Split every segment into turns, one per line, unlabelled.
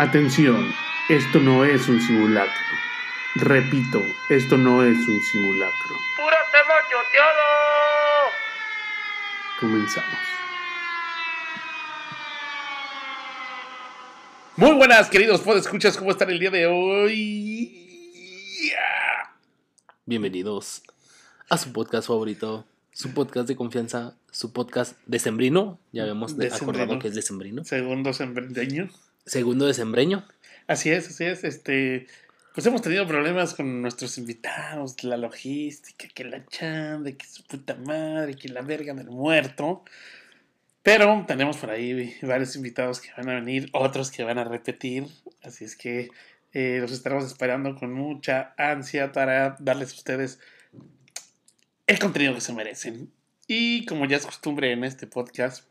Atención, esto no es un simulacro. Repito, esto no es un simulacro.
¡Pura tema choteado!
Comenzamos.
Muy buenas, queridos escuchas ¿cómo están el día de hoy?
Bienvenidos a su podcast favorito, su podcast de confianza, su podcast decembrino. Ya habíamos
Decembrino.
acordado que es decembrino.
Segundo sembrendeño.
Segundo decembreño.
Así es, así es. Este, pues hemos tenido problemas con nuestros invitados, la logística, que la chamba, que su puta madre, que la verga del muerto. Pero tenemos por ahí varios invitados que van a venir, otros que van a repetir. Así es que eh, los estaremos esperando con mucha ansia para darles a ustedes el contenido que se merecen. Y como ya es costumbre en este podcast,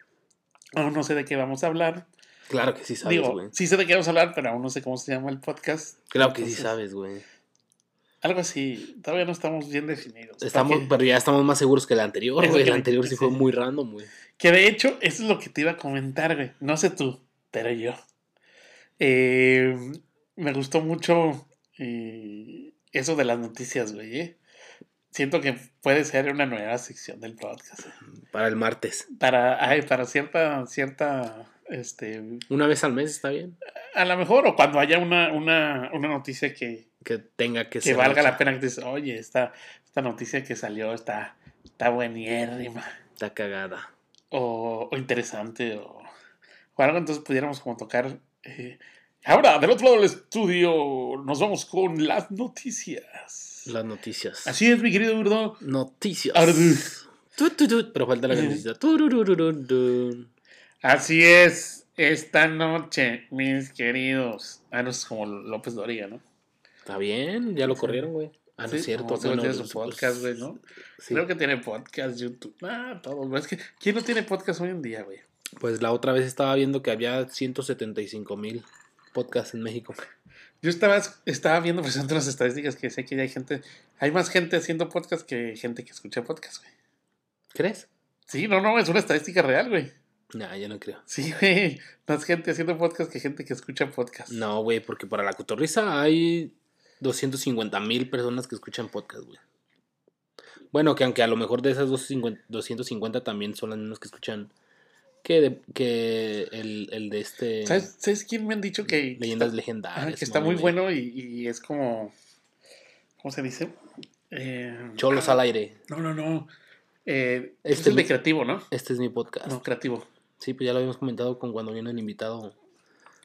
aún no sé de qué vamos a hablar.
Claro que sí sabes, güey.
sí sé de qué vamos a hablar, pero aún no sé cómo se llama el podcast.
Claro que sí sabes, güey.
Algo así, todavía no estamos bien definidos.
Estamos, pero ya estamos más seguros que el anterior, güey. El anterior sí, fue muy random, güey.
Que de hecho, eso es lo que te iba a comentar, güey. No sé tú, pero yo. Eh, me gustó mucho eh, eso de las noticias, güey. eh. Siento que puede ser una nueva sección del podcast.
Para el martes.
Para, ay, para cierta, cierta, este,
Una vez al mes está bien.
a lo mejor, o cuando haya una, una, una noticia que,
Que tenga que,
que
ser.
valga
hecha.
la pena que dices, oye, esta, esta noticia que salió está, está buenérrima.
Está cagada.
o, o interesante o, o algo, entonces pudiéramos como tocar. eh, Ahora, del otro lado del estudio, nos vamos con las noticias.
Las noticias.
Así es, mi querido Burdo.
Noticias. Tu, Pero falta la
Eh. Así es, esta noche, mis queridos. Ah, no es como López Doria, ¿no?
Está bien, ya lo corrieron, güey. Ah, no
Sí,
es cierto. bueno,
tiene su
pues,
podcast, güey, ¿no?
sí.
Creo que tiene podcast, YouTube. Ah, todo. güey. Es que, ¿quién no tiene podcast hoy en día, güey?
Pues la otra vez estaba viendo que había 175 mil podcasts en México.
Yo estaba, estaba viendo presente las estadísticas que sé que ya hay gente, hay más gente haciendo podcast que gente que escucha podcast, güey.
¿Crees?
Sí, no, no, es una estadística real, güey.
No, yo no creo.
Sí, güey. Más gente haciendo podcast que gente que escucha podcast.
No, güey, porque para la cotorriza hay 250 mil personas que escuchan podcast, güey. Bueno, que aunque a lo mejor de esas 250, 250 también son las mismas que escuchan que, de- que el, el de este
¿Sabes, ¿Sabes quién me han dicho que,
Leyendas
está,
Legendarias.
ah, que está
¿no,
muy bueno y, y es como. ¿Cómo se dice? Eh,
Cholos
ah,
al aire.
No, no, no. Eh,
Este
es el de
mi-
creativo, ¿no?
Este es mi podcast.
No, creativo.
Sí, pues ya lo habíamos comentado con cuando viene el invitado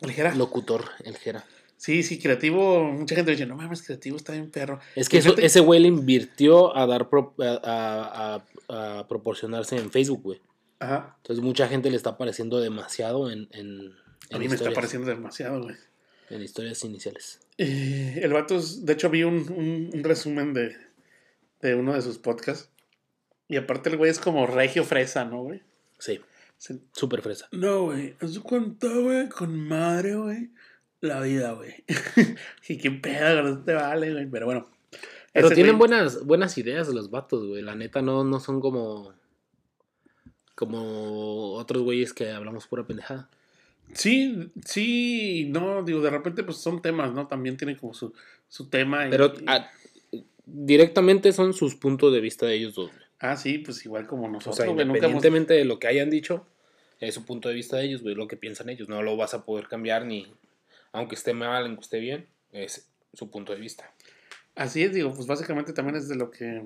Ligera.
locutor, el Jera.
Sí, sí, creativo. Mucha gente dice, no mames, creativo está bien perro.
Es que eso- ese güey le invirtió a dar pro- a, a- a- a proporcionarse en Facebook, güey.
Ajá.
Entonces mucha gente le está apareciendo demasiado en, en,
A mí me está
historias,
pareciendo demasiado, güey.
en historias iniciales.
Eh, el vato, es- de hecho, vi un, un- un resumen de, de uno de sus podcasts. Y aparte, el güey es como regio fresa, ¿no, güey?
Sí, súper fresa.
No, güey. Haz cuenta, güey, con madre, güey. La vida, güey. y qué pedo, no te vale, güey. Pero bueno.
Pero tienen buenas, buenas ideas los vatos, güey. La neta no, no son como. Como otros güeyes que hablamos pura pendejada.
Sí, sí, no, digo, de repente, pues son temas, ¿no? También tienen como su, su tema. y-
Pero ah, directamente son sus puntos de vista de ellos dos. güey.
Ah, sí, pues igual como
O
nosotros,
sea,
hemos-
independientemente de lo que hayan dicho, es su punto de vista de ellos, güey, lo que piensan ellos. No lo vas a poder cambiar ni, aunque esté mal, aunque esté bien, es su punto de vista.
Así es, digo, pues básicamente también es de lo que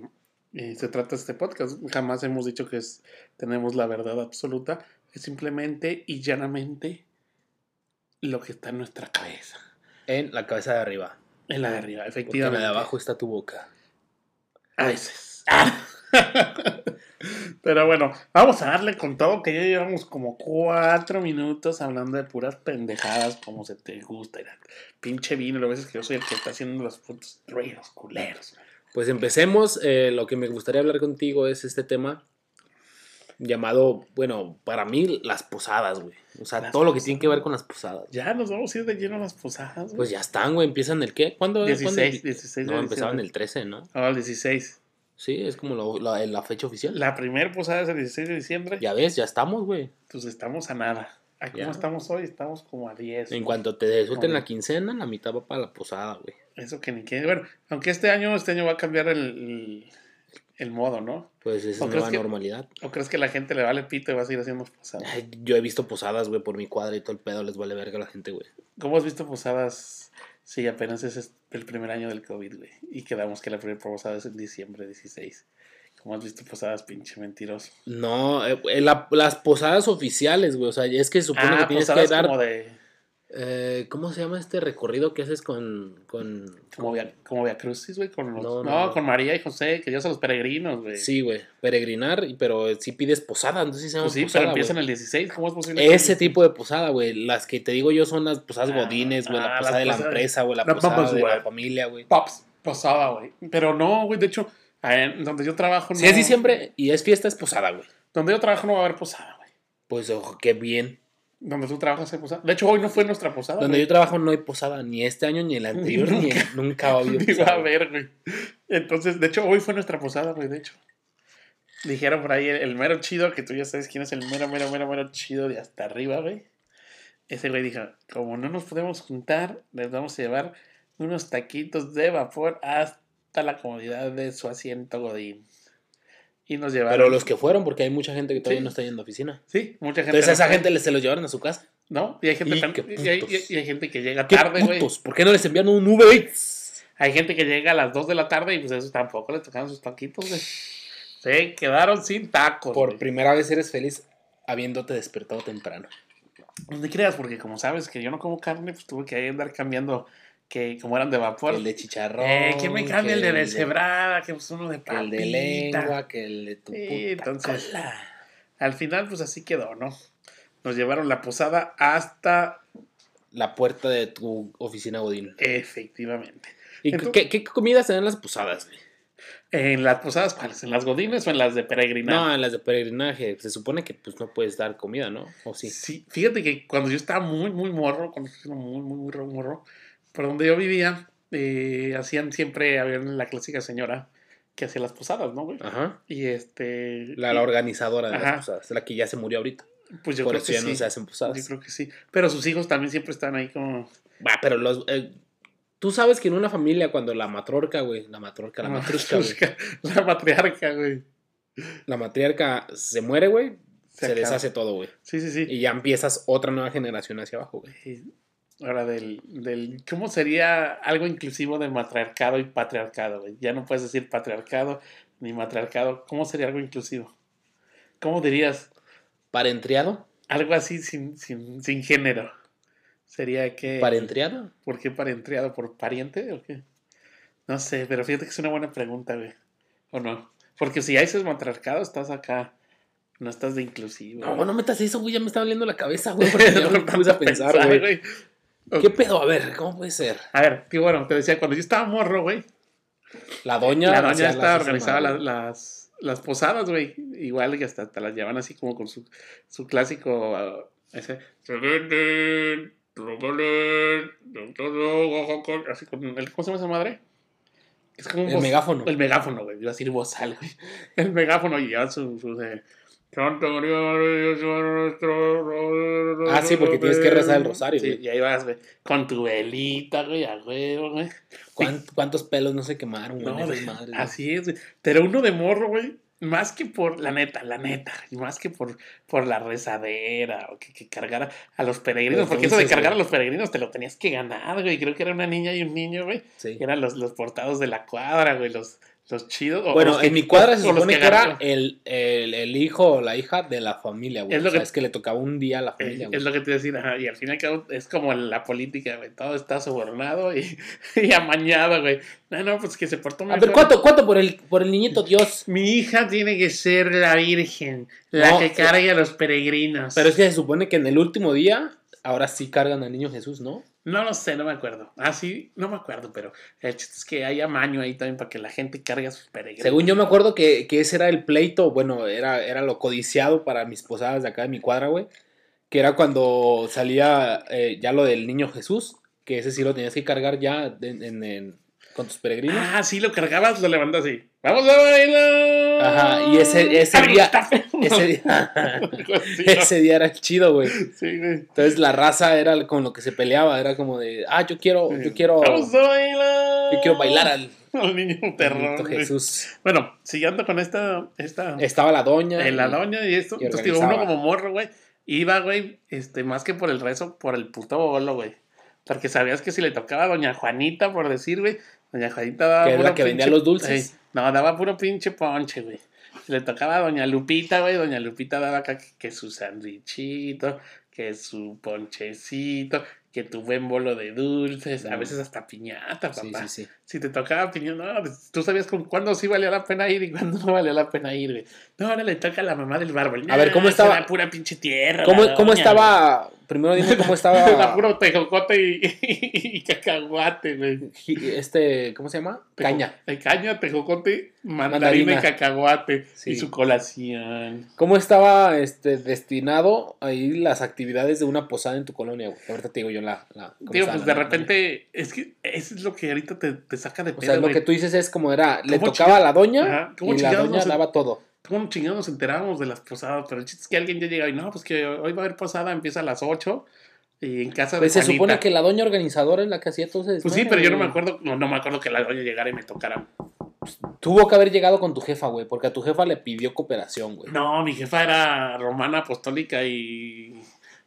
eh, se trata este podcast. Jamás hemos dicho que es, tenemos la verdad absoluta. Es simplemente y llanamente lo que está en nuestra cabeza.
En la cabeza de arriba.
En la de arriba,
Porque en
efectivamente.
la de abajo está tu boca.
A veces. Pero bueno, vamos a darle con todo que ya llevamos como cuatro minutos hablando de puras pendejadas como se te gusta. Pinche vino, a veces que yo soy el que está haciendo los putos ruidos culeros.
Pues empecemos. eh, lo que me gustaría hablar contigo es este tema llamado, bueno, para mí, las posadas, güey. O sea,
Las
todo lo que tiene que ver con las posadas.
Ya nos vamos a ir de lleno a las posadas. güey.
Pues ya están, güey. Empiezan el qué? ¿Cuándo?
16,
¿cuándo?
16 de
No, empezaban el 13, ¿no?
Ahora el 16.
Sí, es como lo- la, la fecha oficial.
La primera posada es el 16 de diciembre.
Ya ves, ya estamos, güey.
Pues estamos a nada. ¿A cómo estamos hoy? Estamos como a 10.
En cuanto te suelten la quincena, la mitad va para la posada, güey.
Eso que ni quiere. Bueno, aunque este año, este año va a cambiar el, el, el modo, ¿no?
Pues esa
¿O
es nueva
que-
normalidad.
¿O crees que la gente le vale pito y va a seguir haciendo posadas?
Ay, Yo he visto posadas, güey, por mi cuadra y todo el pedo les vale verga a la gente, güey.
¿Cómo has visto posadas? Sí, apenas ese es el primer año del COVID, güey. Y quedamos que la primera posada es en diciembre 16. ¿Cómo has visto posadas, pinche mentiroso?
No, eh, eh, la- las posadas oficiales, güey. O sea, es que se supone que tienes que
Ah,
dar.
como de...
eh, ¿Cómo se llama este recorrido que haces con. con...
Como Via, como Via Crucis, güey, con los...
No,
No,
no, no.
con María y José, que Dios a los peregrinos, güey.
Sí, güey, peregrinar, pero si pides posada, entonces sí se llama
Pues sí,
posada,
pero empiezan el 16, ¿cómo es posible? que-
Ese tipo de posada, güey. Las que te digo yo son las posadas
Ah,
godines, güey.
ah,
la
las
posada de la empresa, güey. La
No,
posada
vamos,
de la familia, güey.
Pops, posada, güey. Pero no, güey, de hecho, en donde yo trabajo no...
Si es diciembre y es fiesta, es posada, güey.
Donde yo trabajo no va a haber posada, güey.
Pues, ojo, qué bien.
Donde tú trabajas hay posada. De hecho, hoy no fue nuestra posada.
Donde
güey.
yo trabajo no hay posada, ni este año, ni el anterior, ni
Nunca.
el-
va
posada.
a haber, güey. Entonces, de hecho, hoy fue nuestra posada, güey, de hecho. Dijeron por ahí el, el mero chido, que tú ya sabes quién es el mero, mero, mero, mero chido de hasta arriba, güey. Ese güey dijo, como no nos podemos juntar, les vamos a llevar unos taquitos de vapor hasta la comodidad de su asiento Godín. Y nos llevaron...
Pero los que fueron, porque hay mucha gente que todavía
Sí.
no está yendo a oficina.
Sí, mucha gente...
Entonces a esa gente se los llevaron a su casa.
¿No? Y hay gente,
Y
tan- y hay,
putos.
y hay gente que llega
¡Qué
tarde, güey.
¿Por qué no les envían un Uber Eats?
Hay gente que llega a las 2 de la tarde y pues eso tampoco le tocaron sus taquitos, güey. Se quedaron sin tacos.
Por primera vez eres feliz habiéndote despertado temprano.
No te creas, porque como sabes que yo no como carne, pues tuve que andar cambiando que como eran de vapor.
el de chicharrón.
eh, que me cambia el de deshebrada, que pues uno de
que el de
papita.
lengua, que el de tu puta
entonces-
cola.
Al final, pues así quedó, ¿no? Nos llevaron la posada hasta
La puerta de tu oficina Godín.
efectivamente.
¿Y
Entonces-
qué, qué comidas te dan las posadas, güey?
En las posadas, ¿cuáles? ¿En las godines o en las de peregrinaje?
No, en las de peregrinaje. Se supone que pues no puedes dar comida, ¿no? ¿O sí?
Sí, fíjate que cuando yo estaba muy, muy morro, cuando yo estaba muy, muy, muy ro- morro, por donde yo vivía, eh, hacían siempre, había la clásica señora que hacía las posadas, ¿no, güey?
Ajá.
Y este...
La, la organizadora de
Ajá.
las posadas. La que ya se murió ahorita.
Pues yo
Por
creo
eso
que
ya
sí.
no se hacen
Yo
posadas.
creo que sí. Pero sus hijos también siempre están ahí como...
Va, pero los. eh, Tú sabes que en una familia, cuando la matrorca, güey, la matrorca, la matrusca, güey,
La matriarca, güey.
la matriarca se muere, güey,
Se
se, deshace todo, güey.
Sí, sí, sí.
Y ya empiezas otra nueva generación hacia abajo, güey.
Ahora del, del... ¿Cómo sería algo inclusivo de matriarcado y patriarcado, güey? Ya no puedes decir patriarcado ni matriarcado. ¿Cómo sería algo inclusivo? ¿Cómo dirías?
¿Parentriado?
Algo así sin, sin, sin género. Sería que...
¿Parentriado?
¿Por qué parentriado? ¿Por pariente o qué? No sé, pero fíjate que es una buena pregunta, güey. ¿O no? Porque si ya dices matriarcado, estás acá. No estás de inclusivo.
No, no metas eso, güey, ya me está doliendo la cabeza, güey, porque ya me puse a pensar, güey. ¿Qué pedo? A ver, ¿cómo puede ser?
A ver, qué bueno, te decía, cuando yo estaba morro, güey,
La doña.
la doña
hacía
esta
las-
organizaba las, las, las posadas, güey. Igual que hasta te las llevan así como con su, su clásico. ah, ese. Así con el, ¿Cómo se llama esa madre? Es como un
El
voz-
megáfono.
El megáfono, güey. Iba a decir bozal, güey. El megáfono y ya su. su de,
Ah, sí, porque tienes que rezar el rosario,
Sí,
güey.
y ahí vas, güey. Con tu velita, güey, a huevo, güey.
¿Cuán- ¿Cuántos pelos no se quemaron, güey?
No,
madres,
así es, güey. Pero uno de morro, güey, más que por, la neta, la neta, y más que por, por la rezadera o que, que cargara a los peregrinos,
Los
porque eso de cargar
güey.
a los peregrinos te lo tenías que ganar, güey. Creo que era una niña y un niño, güey.
Sí.
Eran los, los portados de la cuadra, güey, los, los chidos. o- o
Bueno,
que-
en mi cuadra se supone que era el, el, el hijo o la hija de la familia, güey.
Es lo
o sea,
que-
es que le tocaba un día a la
Eh,
familia, güey.
es lo que te iba a decir, ajá, y al fin y al cabo es como la política, güey, todo está sobornado y, y amañado, güey. No, no, pues que se portó
A
mejor.
ver, ¿cuánto, cuánto por el, por el niñito Dios?
Mi hija tiene que ser la virgen, la
No,
que cargue a los peregrinos.
Pero es que se supone que en el último día, ahora sí cargan al niño Jesús, ¿no?
No lo sé, no me acuerdo. Ah, sí, no me acuerdo, pero el chiste es que hay amaño ahí también para que la gente cargue a sus peregrinos.
Según yo me acuerdo que, que ese era el pleito, bueno, era, era lo codiciado para mis posadas de acá de mi cuadra, güey. Que era cuando salía eh, ya lo del niño Jesús, que ese sí lo tenías que cargar ya en, en- en- con tus peregrinos.
Ah, sí, lo cargabas, lo levantas así. ¡Vamos a bailar!
Ajá, y ese, ese día. Ese día, ese día era chido, güey.
Sí, güey.
Entonces la raza era con lo que se peleaba. Era como de, ah, yo quiero, yo quiero,
¡Vamos a bailar!
yo quiero bailar al
Al niño terror.
Jesús.
Bueno, siguiendo con esta. esta
Estaba la doña.
en la doña y esto.
y
Entonces, digo, uno como morro, güey, iba, güey, este, más que por el rezo, por el puto bolo, güey. Porque sabías que si le tocaba a doña Juanita, por decir, güey, doña Juanita daba.
Que es la que vendía los dulces.
Ey, no, daba puro pinche ponche, güey. Le tocaba a doña Lupita, güey, doña Lupita daba acá que, que su sandwichito, que su ponchecito, que tu buen bolo de dulces, a veces hasta piñata,
Sí,
papá.
sí, sí.
Si te tocaba piñata, no, pues, tú sabías con cuándo sí valía la pena ir y cuándo no valía la pena ir, güey. No, ahora le toca a la mamá del bárbol.
A ver, ¿cómo estaba-
será pura pinche tierra.
¿Cómo,
la
cómo
doña,
estaba? Primero dime cómo estaba.
Era puro tejocote y, y cacahuate, güey.
Este, ¿cómo se llama?
Tejo-
Caña.
Caña, tejocote, mandarina,
Mandarina.
y cacahuate.
Sí.
Y su colación.
¿Cómo estaba este, destinado ahí las actividades de una posada en tu colonia, güey? Ahorita te digo yo la. la
Digo, pues
la-
de repente, es que eso es lo que ahorita te, te saca de
O
pedo,
sea, lo que tú dices es como era, le
¿Cómo
tocaba a la
Ajá,
doña
¿cómo
y la doña daba todo.
¿Cómo chingados nos enterábamos de las posadas? Pero el chiste es que alguien ya llega y no, pues que hoy va a haber posada, empieza a las 8 y en casa de
Pues se
Juanita.
supone que la doña organizadora es la que hacía ese
Pues sí, pero yo no me acuerdo, no, no me acuerdo que la doña llegara y me tocara.
Tuvo que haber llegado con tu jefa, güey, porque a tu jefa le pidió cooperación, güey.
No, mi jefa era romana, apostólica y,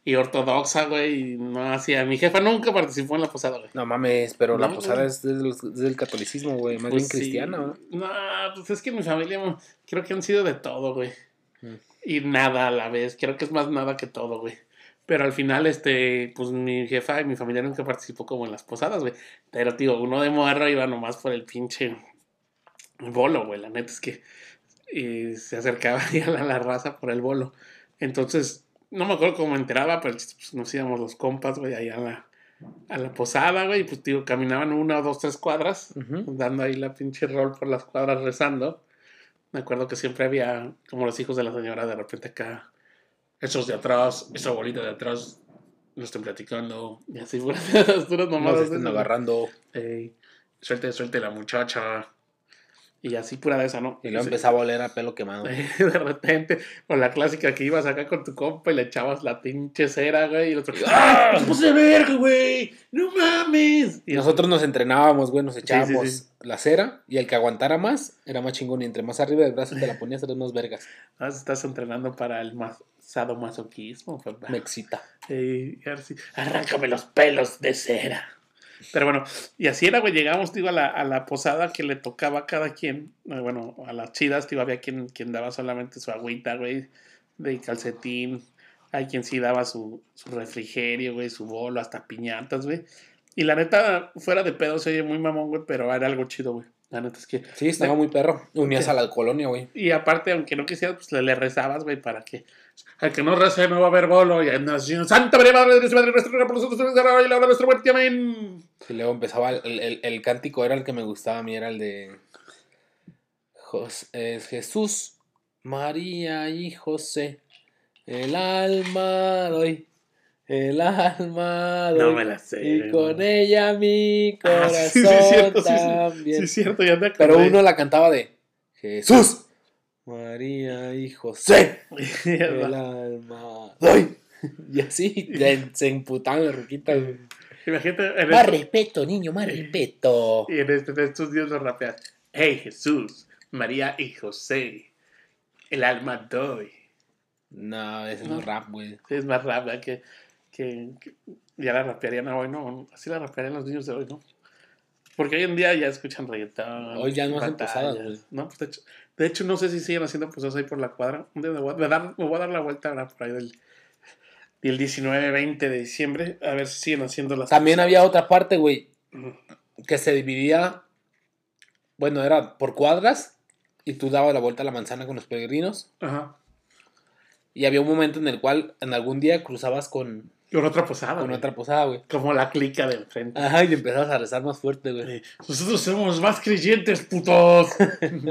y ortodoxa, güey. y No hacía. Mi jefa nunca participó en la posada, güey.
No mames, pero la posada
güey.
es del, del catolicismo, güey, más
Pues
bien
sí.
cristiana, ¿no?
No, pues es que mi familia creo que han sido de todo, güey.
Mm.
Y nada a la vez. Creo que es más nada que todo, güey. Pero al final, este, pues mi jefa y mi familia nunca participó como en las posadas, güey. Pero, tío, uno de morro iba nomás por el pinche bolo, güey. La neta es que eh, se acercaba a la, la raza por el bolo. Entonces, no me acuerdo cómo me enteraba, pero pues, nos íbamos los compas, güey, ahí a la, a la posada, güey. Y pues, tío, caminaban una, dos, tres cuadras dando ahí la pinche rol por las cuadras rezando. Me acuerdo que siempre había, como los hijos de la señora, de repente acá, esos de atrás, esa bolita de atrás, nos están platicando, y así, puras, puras
Nos
mamadas. de
están agarrando.
Ey, suelte, suelte la muchacha. Y así pura de esa, ¿no?
Y luego empezaba a oler a pelo quemado.
de repente, o la clásica que ibas acá con tu compa y le echabas la pinche cera, güey, y el otro, ¡ah! ¡Nos puse de verga, güey! ¡No mames!
Y nosotros nos entrenábamos, güey, nos echábamos
sí, sí.
la cera y el que aguantara más era más chingón. Y entre más arriba del brazo te la ponías, eran unos vergas.
Ah, estás entrenando para el mas sadomasoquismo.
Me excita.
Arráncame los pelos de cera. Pero bueno, y así era, güey. Llegamos, digo, a la, a la posada que le tocaba a cada quien. eh, Bueno, a las chidas, digo, había quien, quien daba solamente su agüita, güey, de calcetín. Hay quien sí daba su, su refrigerio, güey, su bolo, hasta piñatas, güey. Y la neta, fuera de pedo, se oye muy mamón, güey, pero era algo chido, güey. La neta es que.
Sí, estaba muy perro. Unías a la colonia, güey.
Y aparte, aunque no quisieras, pues le, le rezabas, güey, para que. Al que no rece no va a haber bolo. Y diciendo, Santa María, Madre de Dios, Madre nuestra, por nosotros, y la hora de nuestra muerte, amén.
Y luego empezaba el, el- el cántico, era el que me gustaba a mí, era el de Jos- es Jesús, María y José. El alma doy, el alma doy.
No me la sé.
Y con ella mi
Ah,
corazón
sí, sí, cierto, sí, sí.
también.
Sí, es cierto, ya
Pero
acordé.
uno la cantaba de Jesús, María y José. El alma doy. Y así se, emputaban las ruquitas.
Imagínate,
Más
esto-
respeto, niño, más respeto.
y en, este- en estos días lo rapeas. Hey Jesús, María y José, el alma doy.
No, ese
No.
es rap, güey.
Es más rap, ¿verdad? Que, que, que ya la rapearían hoy, ¿no? Así la rapearían los niños de hoy, ¿no? Porque hoy en día ya escuchan reggaetón.
Hoy ya no hacen güey.
No, pues de hecho, no sé si siguen haciendo posadas ahí por la cuadra. Me voy a, dar- voy a dar la vuelta ahora por ahí del, del 19-20 de diciembre. A ver si siguen haciendo las
También había otra parte, güey, que se dividía. Bueno, era por cuadras. Y tú dabas la vuelta a la manzana con los peregrinos.
Ajá.
Y había un momento en el cual, en algún día, cruzabas con,
Con otra posada.
con
güey.
otra posada, güey.
Como la clica del frente.
Ajá, y empezabas a rezar más fuerte, güey.
Eh, Nosotros somos más creyentes, putos.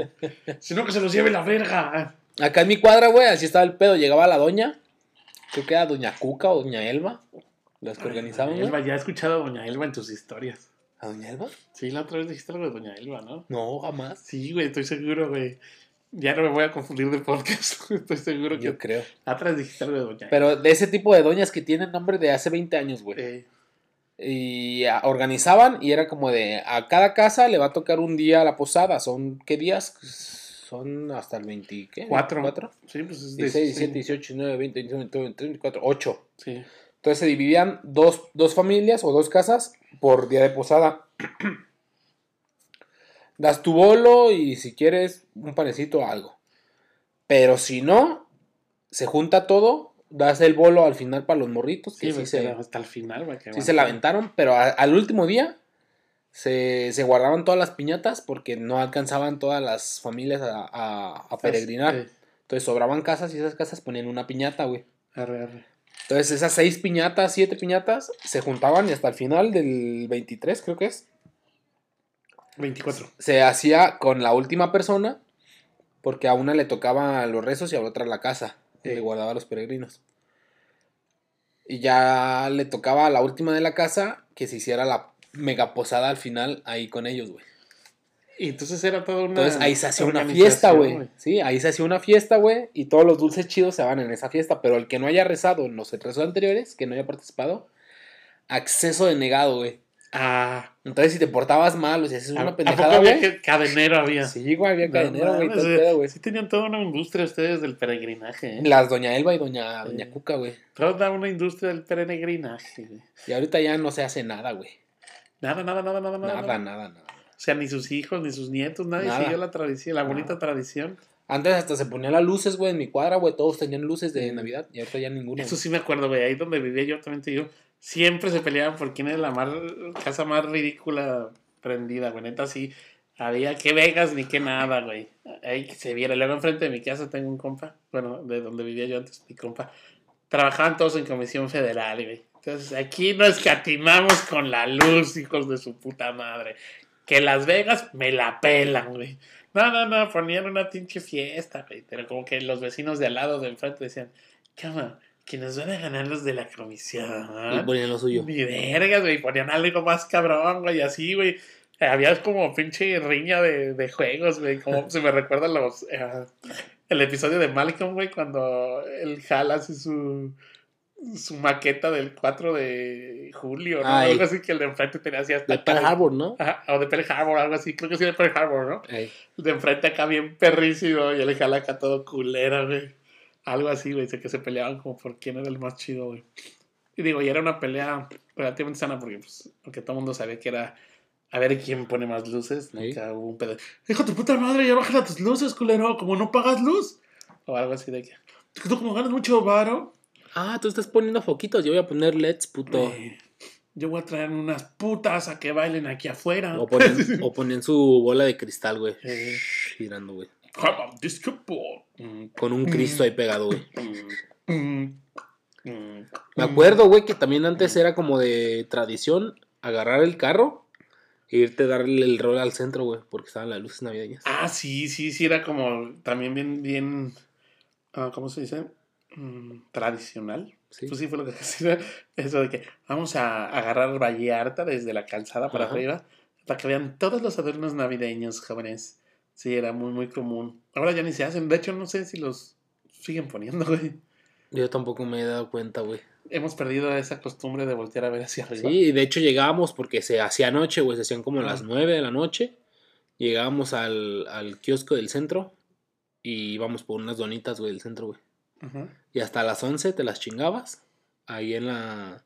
si no, que se los lleve la verga.
Acá en mi cuadra, güey, así estaba el pedo. Llegaba la doña. Creo que era doña Cuca o doña Elma. Las que organizaban.
Elba, ya he escuchado a Doña Elba en tus historias.
¿A Doña Elba?
Sí, la otra vez dijiste algo de Doña Elba, ¿no?
No, jamás.
Sí, güey, estoy seguro, güey. Ya no me voy a confundir de podcast. estoy seguro que
Yo creo.
vez dijiste de Doña
Pero de ese tipo de doñas que tienen nombre de hace 20 años, güey.
Eh,
Y organizaban y era como de a cada casa le va a tocar un día la posada. ¿Son qué días? Son hasta el 20, ¿qué?
Cuatro.
¿Cuatro?
sí, pues es de
16,
sí,
17, 18, 19, 20, 21, 22, 23, 24, 8.
Sí.
Entonces se dividían dos, dos familias o dos casas por día de posada. Das tu bolo y si quieres un panecito o algo. Pero si no, se junta todo, das el bolo al final para los morritos, que
Sí,
sí,
pues,
se,
hasta el final,
sí se la aventaron, pero a- al último día se, se guardaban todas las piñatas porque no alcanzaban todas las familias a, a- a peregrinar. Entonces sobraban casas y esas casas ponían una piñata, güey.
arre, arre.
Entonces esas seis piñatas, siete piñatas, se juntaban y hasta el final del 23, creo que es,
24.
se hacía con la última persona, porque a una le tocaba los rezos y a la otra la casa, y le guardaba a los peregrinos. Y ya le tocaba a la última de la casa que se hiciera la mega posada al final ahí con ellos, güey.
Y entonces era toda una.
Entonces ahí se hacía una fiesta, güey. Sí, ahí se hacía una fiesta, güey. Y todos los dulces chidos se van en esa fiesta. Pero el que no haya rezado en los rezos anteriores, que no haya participado, acceso denegado, güey.
Ah,
Entonces si te portabas mal o si haces
¿a-
una
¿a
pendejada,
poco había que cadenero había?
Sí, güey, había cadenero, güey,
eh,
güey.
Sí tenían toda una industria ustedes del peregrinaje, ¿eh?
Las Doña Elba y Doña, Doña
Sí.
Cuca, güey.
Toda una industria del peregrinaje, güey.
Y ahorita ya no se hace nada, güey.
Nada, nada, nada, nada, nada.
Nada, nada, nada.
O sea, ni sus hijos, ni sus nietos, nadie
Nada.
siguió la tradición, la bonita tradición.
Antes hasta se ponían las luces, güey, en mi cuadra, güey. Todos tenían luces de. Navidad y ahorita ya ninguno.
Eso sí me acuerdo, güey. Ahí donde vivía yo, también te digo, siempre se peleaban por quién es la más, casa más ridícula prendida, güey. Neta, sí. Había que Vegas ni que nada, güey. Ahí que se viera. Luego enfrente de mi casa tengo un compa, bueno, de donde vivía yo antes, mi compa. Trabajaban todos en comisión federal, güey. Entonces aquí no escatimamos con la luz, hijos de su puta madre. Que Las Vegas me la pelan, güey. No, no, no, ponían una pinche fiesta, güey. Pero como que los vecinos de al lado, de enfrente, decían, cama, que nos van a ganar los de la
Y
comisión.
ponían lo suyo.
Ni vergas, güey. Ponían algo más cabrón, güey, así, güey. Había como pinche riña de, de juegos, güey. Como se me recuerdan los. eh, el episodio de Malcolm, güey, cuando el Hal hace su. Su maqueta del 4 de julio, ¿no?
Ay.
Algo así que el de enfrente tenía así hasta.
De Pearl. Harbor, ¿no?
Ajá, o de Pearl Harbor, algo así. Creo que sí de Pearl Harbor, ¿no?
Ey.
de enfrente acá bien perrísimo y el jala acá todo culera, güey. Algo así, güey. Que se peleaban como por quién era el más chido, güey. Y digo, y era una pelea relativamente sana porque, pues, aunque todo el mundo sabía que era a ver quién pone más luces,
Sí.
nunca hubo un pedo. Hijo de tu puta madre, ya bájala tus luces, culero, como no pagas luz. O algo así de que, tú como ganas mucho varo,
Ah, tú estás poniendo foquitos. Yo voy a poner LEDs, puto.
eh, yo voy a traer unas putas a que bailen aquí afuera.
O ponen, o ponen su bola de cristal, güey.
Eh,
Girando, güey.
come on, disco ball.
Con un Cristo ahí pegado, güey.
mm.
Me acuerdo, güey, que también antes era como de tradición agarrar el carro e irte a darle el rol al centro, güey, porque estaban las luces navideñas.
Ah, sí, sí, sí, era como también bien, bien, ah, ¿cómo se dice? Mm, tradicional.
Sí.
Pues sí, fue lo que decía. Eso de que vamos a agarrar Vallarta desde la calzada para
Ajá.
arriba para que vean todos los adornos navideños, jóvenes. Sí, era muy, muy común. Ahora ya ni se hacen. De hecho, no sé si los siguen poniendo, güey.
Yo tampoco me he dado cuenta, güey.
Hemos perdido esa costumbre de voltear a ver hacia arriba.
Sí, y de hecho llegábamos porque se hacía noche, güey, se hacían como las 9 de la noche. Llegábamos al, al kiosco del centro y íbamos por unas donitas, güey, del centro, güey.
Ajá.
Y hasta las 11 te las chingabas ahí en la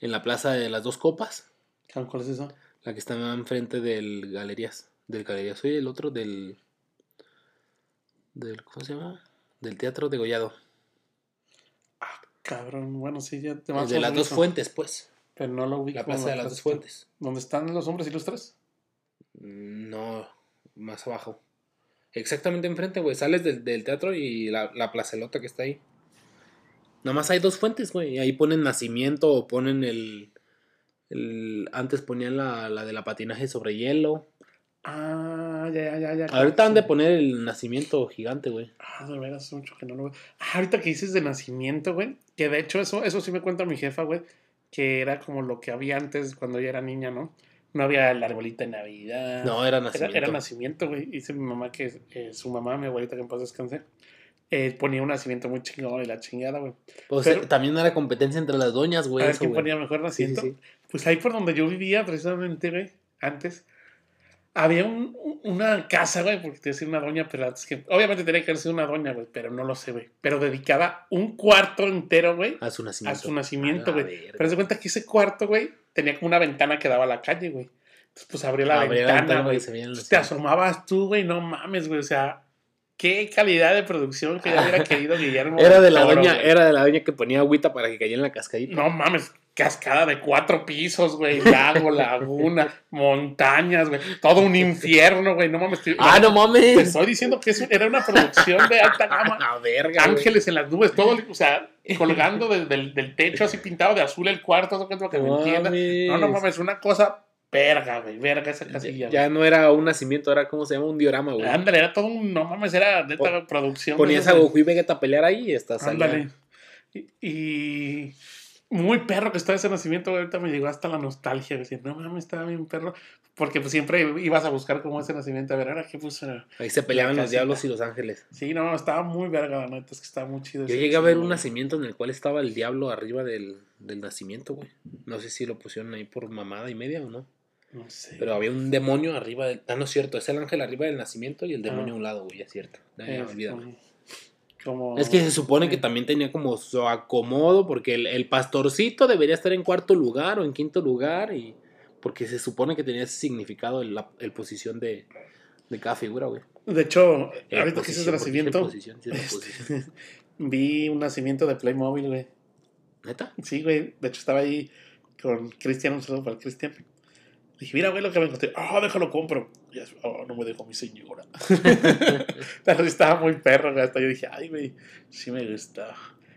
en la plaza de las dos copas,
¿Cuál es eso?
la que está enfrente del Galerías, del Galerías, soy el otro del del ¿cómo se llama? Del Teatro de Gollado,
Cabrón, bueno, sí, ya te
el
vas
de las dos fuentes, pues,
Pero no lo ubico.
la plaza de las dos fuentes.
¿Dónde están los hombres ilustres?
No, más abajo. Exactamente enfrente, güey. Sales del, del teatro y la, la placelota que está ahí. Nada más hay dos fuentes, güey. y Ahí ponen nacimiento o ponen el. el antes ponían la, la de la patinaje sobre hielo.
Ah, ya, ya, ya. ya.
Ahorita han de poner el nacimiento gigante, güey.
Ah, de veras, hace mucho que no lo veo. Ah, ahorita que dices de nacimiento, güey. Que de hecho, eso, eso sí me cuenta mi jefa, güey. Que era como lo que había antes cuando yo era niña, ¿no? no había el arbolito de Navidad.
No, era nacimiento.
era nacimiento, güey. Dice mi mamá que eh, su mamá, mi abuelita que en paz descanse, eh, ponía un nacimiento muy chingón y la chingada, güey.
Pues
pero-
eh, también era competencia entre las doñas, güey.
a ver quién ponía mejor
Sí, sí,
nacimiento.
sí.
Pues ahí por donde yo vivía, precisamente, güey, antes, había un- un- una casa, güey, porque te decía una doña, pero es que obviamente tenía que haber sido una doña, güey, pero no lo sé, güey. Pero dedicaba un cuarto entero, güey,
A su
a
nacimiento.
su nacimiento,
A
güey. Pero se cuenta que ese cuarto, güey, tenía como una ventana que daba a la calle, güey. Entonces, pues abrió la
Abría la
ventana, güey. te asomabas tú, güey, no mames, güey. O sea, qué calidad de producción que ya hubiera querido Guillermo.
Era de la
Toro,
doña, era de la doña que ponía agüita para que cayera en la cascadita.
No mames, cascada de cuatro pisos, güey. Lago, laguna, montañas, güey. Todo un infierno, güey. No mames. te-
Ah, no
Te
mames.
estoy diciendo que eso era una producción de alta gama.
La verga.
Ángeles en las nubes, todo, o sea, colgando del, del, del techo así pintado de azul el cuarto, ¿no? que es lo que me
mames.
No, no mames, una cosa verga, güey, verga esa casilla.
Ya no era un nacimiento, era como se llama un diorama,
güey. Ándale, era todo un, no mames, era neta
Pon-
producción.
Ponías a Goku y Vegeta a pelear ahí y estás
Ándale. Y, y muy perro que está ese nacimiento, güey, ahorita me llegó hasta la nostalgia, decir, no mames, estaba bien perro, porque pues siempre ibas a buscar como ese nacimiento, a ver, ahora qué puso.
Ahí se peleaban los diablos y los ángeles.
Sí, no, estaba muy verga, la neta, es que estaba muy chido.
Yo llegué a ver un nacimiento en el cual estaba el diablo arriba del, del nacimiento, güey. No sé si lo pusieron ahí por mamada y media o no.
No sé.
Pero había un demonio arriba del. Ah, no es cierto, es el ángel arriba del nacimiento y el demonio
Ah.
a un lado, güey, es cierto.
Es
olvídalo.
Como-
Es que se supone que también tenía como su acomodo, porque el, el pastorcito debería estar en cuarto lugar o en quinto lugar, y porque se supone que tenía ese significado el, la el posición de, de cada figura, güey.
De hecho,
Eh,
ahorita que de nacimiento,
posición, sí
este, vi un nacimiento de Playmobil, güey.
¿Neta?
Sí, güey. De hecho, estaba ahí con Cristian, un saludo para Cristian. Dije, mira, güey, lo que me encontré. Ah, déjalo, compro. "Oh, no me dejó mi señora. Estaba muy perro. Hasta yo dije, ay, güey, sí me gusta.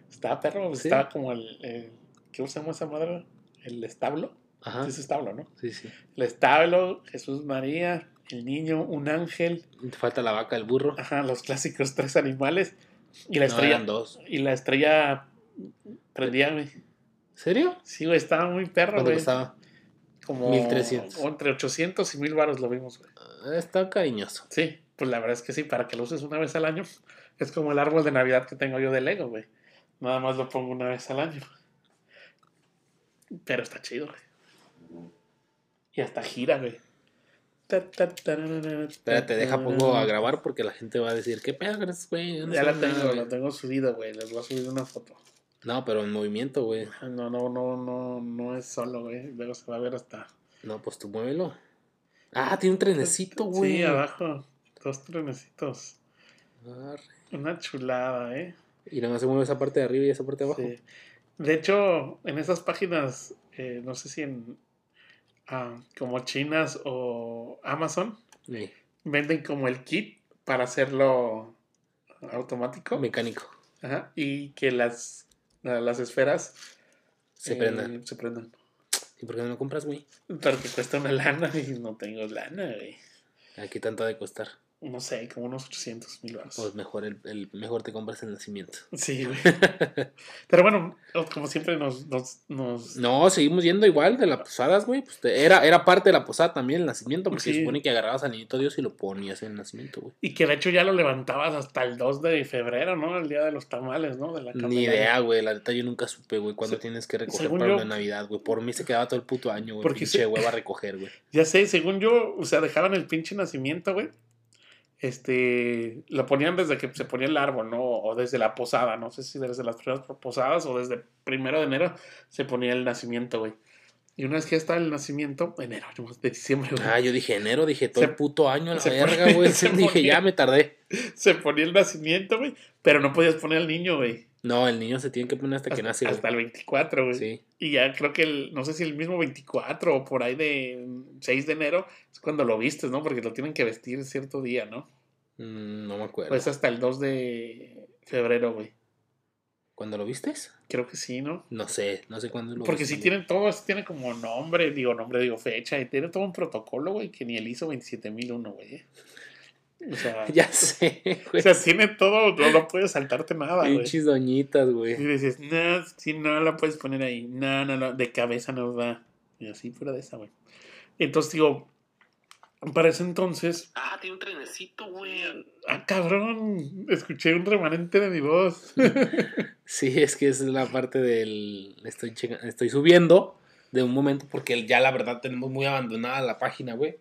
Estaba perro, pues,
Sí.
estaba como el. ¿Qué usamos esa madre? El establo.
Ajá.
Sí, es establo, ¿no?
Sí, sí.
El establo, Jesús María, el niño, un ángel.
Te falta la vaca, el burro.
Ajá, los clásicos tres animales. Y la
No,
estrella.
eran dos.
y la estrella prendía, güey.
¿Serio?
Sí, güey, estaba muy perro,
¿Cuánto
güey.
costaba?
Como
1300.
como entre 800 y 1000 baros lo vimos, güey.
Está cariñoso.
Sí, pues la verdad es que sí, para que lo uses una vez al año. Es como el árbol de Navidad que tengo yo de Lego, güey. Nada más lo pongo una vez al año. Pero está chido, güey. Y hasta gira, güey.
Espérate, deja, pongo a grabar porque la gente va a decir, ¿qué pedo, güey? No
Ya la
nada,
tengo,
güey".
la tengo subida, güey. Les voy a subir una foto.
No, pero en movimiento, güey.
No, no, no, no, no es solo, güey. Luego se va a ver hasta.
No, pues tú muévelo. Ah, tiene un trenecito, güey.
Sí, abajo. Dos trenecitos.
Arre.
Una chulada, ¿eh?
Y nada más se mueve esa parte de arriba y esa parte de abajo.
Sí. De hecho, en esas páginas, eh, no sé si en ah, como chinas o Amazon,
Sí,
venden como el kit para hacerlo automático.
Mecánico.
Ajá, y que las, la- las esferas
Se
eh,
prenda.
se prendan.
¿Y por qué no lo compras, güey?
Pero que cuesta una lana y no tengo lana, güey.
Aquí tanto ha de costar.
No sé, como unos 800 mil baros.
Pues mejor, el, el- mejor te compras el nacimiento.
Sí, güey. Pero bueno, como siempre nos... nos, nos-
No, seguimos yendo igual de las posadas, güey. Pues te- era, era parte de la posada también el nacimiento, porque
Sí.
se supone que agarrabas al niñito Dios y lo ponías en el nacimiento, güey.
Y que de hecho ya lo levantabas hasta el 2 de febrero, ¿no? El día de los tamales, ¿no? De la
Ni idea, güey. La neta yo nunca supe, güey, cuándo tienes que recoger
según
para
yo-
la Navidad, güey. Por mí se quedaba todo el puto año, güey.
Porque
Pinche
se-
hueva a recoger, güey.
Ya sé, según yo, o sea, dejaban el pinche nacimiento, güey. Este, lo ponían desde que se ponía el árbol, ¿no? O desde la posada, no sé si desde las primeras posadas o desde primero de enero se ponía el nacimiento, güey. Y una vez que ya estaba el nacimiento, enero, de diciembre, güey,
Ah, yo dije enero, dije todo
Se-
el puto año a la verga, güey. Dije,
ponía-
ya me tardé.
se ponía el nacimiento, güey, pero no podías poner al niño, güey.
No, el niño se tiene que poner hasta, que nace, güey.
hasta el 24, güey.
Sí.
Y ya creo que el, no sé si el mismo 24 o por ahí de 6 de enero es cuando lo vistes, ¿no? Porque lo tienen que vestir cierto día, ¿no?
Mm, no me acuerdo.
Pues hasta el 2 de febrero, güey.
¿Cuándo lo vistes?
Creo que sí, ¿no?
No sé, no sé cuándo lo
Porque si
güey.
tienen todo, sí tiene como nombre, digo nombre, digo fecha, y tiene todo un protocolo, güey, que ni el ISO 27001, güey. O sea,
Ya sé,
o
güey.
sea, tiene todo, no, no puedes saltarte nada, güey.
Pinches doñitas,
Y
güey.
dices, no, si no la puedes poner ahí, no, no, no, de cabeza no va. Y así fuera de esa, güey. Entonces, digo, para ese entonces,
Ah, tiene un trenecito, güey.
ah, cabrón, escuché un remanente de mi voz.
Sí, es que esa es la parte del. Estoy, checa- estoy subiendo de un momento porque ya la verdad tenemos muy abandonada la página, güey.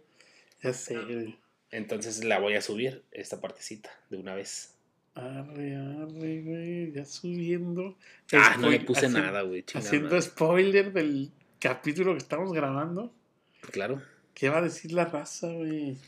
ya sé, güey.
Entonces la voy a subir, esta partecita, de una vez.
Arre, arre, güey, ya subiendo.
Ah, no le puse
haciendo-
nada, güey.
Haciendo
madre.
spoiler del capítulo que estamos grabando.
Claro.
¿Qué va a decir la raza, güey?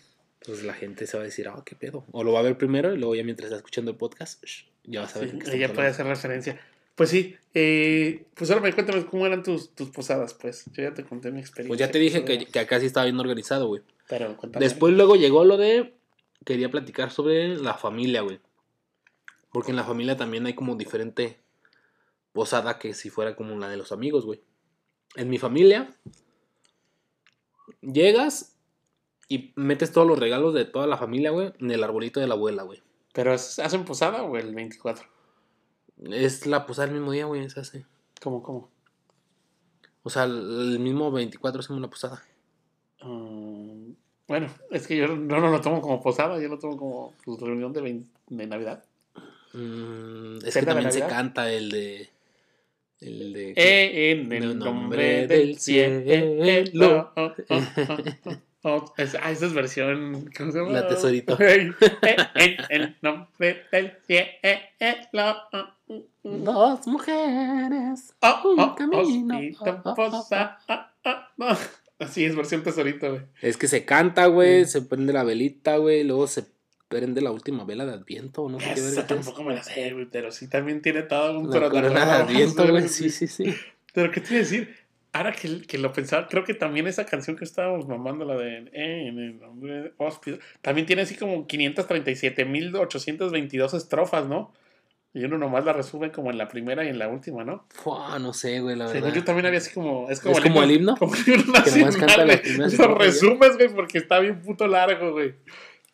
Pues la gente se va a decir, ah, qué pedo. O lo va a ver primero y luego ya mientras está escuchando el podcast, shh, ya vas a ver.
Sí, ella puede hacer referencia. Pues sí, eh, pues ahora me cuéntame cómo eran tus, tus posadas, pues. Yo ya te conté mi experiencia.
Pues ya te dije que, que acá sí estaba bien organizado, güey.
Pero cuéntame.
Después luego llegó lo de. Quería platicar sobre la familia, güey. Porque en la familia también hay como diferente posada que si fuera como la de los amigos, güey. En mi familia, llegas y metes todos los regalos de toda la familia, güey, en el arbolito de la abuela, güey.
¿Pero hacen posada o el 24?
Es la posada el mismo día, güey, se hace.
¿Cómo, cómo?
O sea, el mismo 24 hacemos la posada.
Mm, bueno, es que yo no, no lo tomo como posada, yo lo tomo como pues, reunión de, vein- de Navidad.
Mm, es que
¿Cena de
también se canta el de. El de.
Eh, en el
el
nombre
nombre
del cielo.
cielo.
Oh, oh, oh, oh. Es- ah, esa es versión. ¿Cómo se llama?
La tesorito.
Eh, En el nombre del cielo.
Dos mujeres.
Oh, oh,
Un camino.
ah, ah, ah. Así es, versión tesorito, güey.
Es que se canta, güey,
Sí.
se prende la velita, güey, luego se prende la última vela de Adviento, no sé qué es.
tampoco me la sé, güey, pero sí también tiene todo un
La corona de Adviento, güey, sí, sí, sí.
Pero, ¿qué te iba a decir? Ahora que, que lo pensaba, creo que también esa canción que estábamos mamando, la de eh, en el nombre de Hóspice, también tiene así como 537.822 estrofas, ¿no? Y uno nomás la resume como en la primera y en la última, ¿no?
Fua, no sé, güey, la verdad.
Según yo también había así como. Es como,
¿Es como el himno?
Como el himno
Que
nacional,
canta las
Lo resumes, güey, porque está bien puto largo, güey.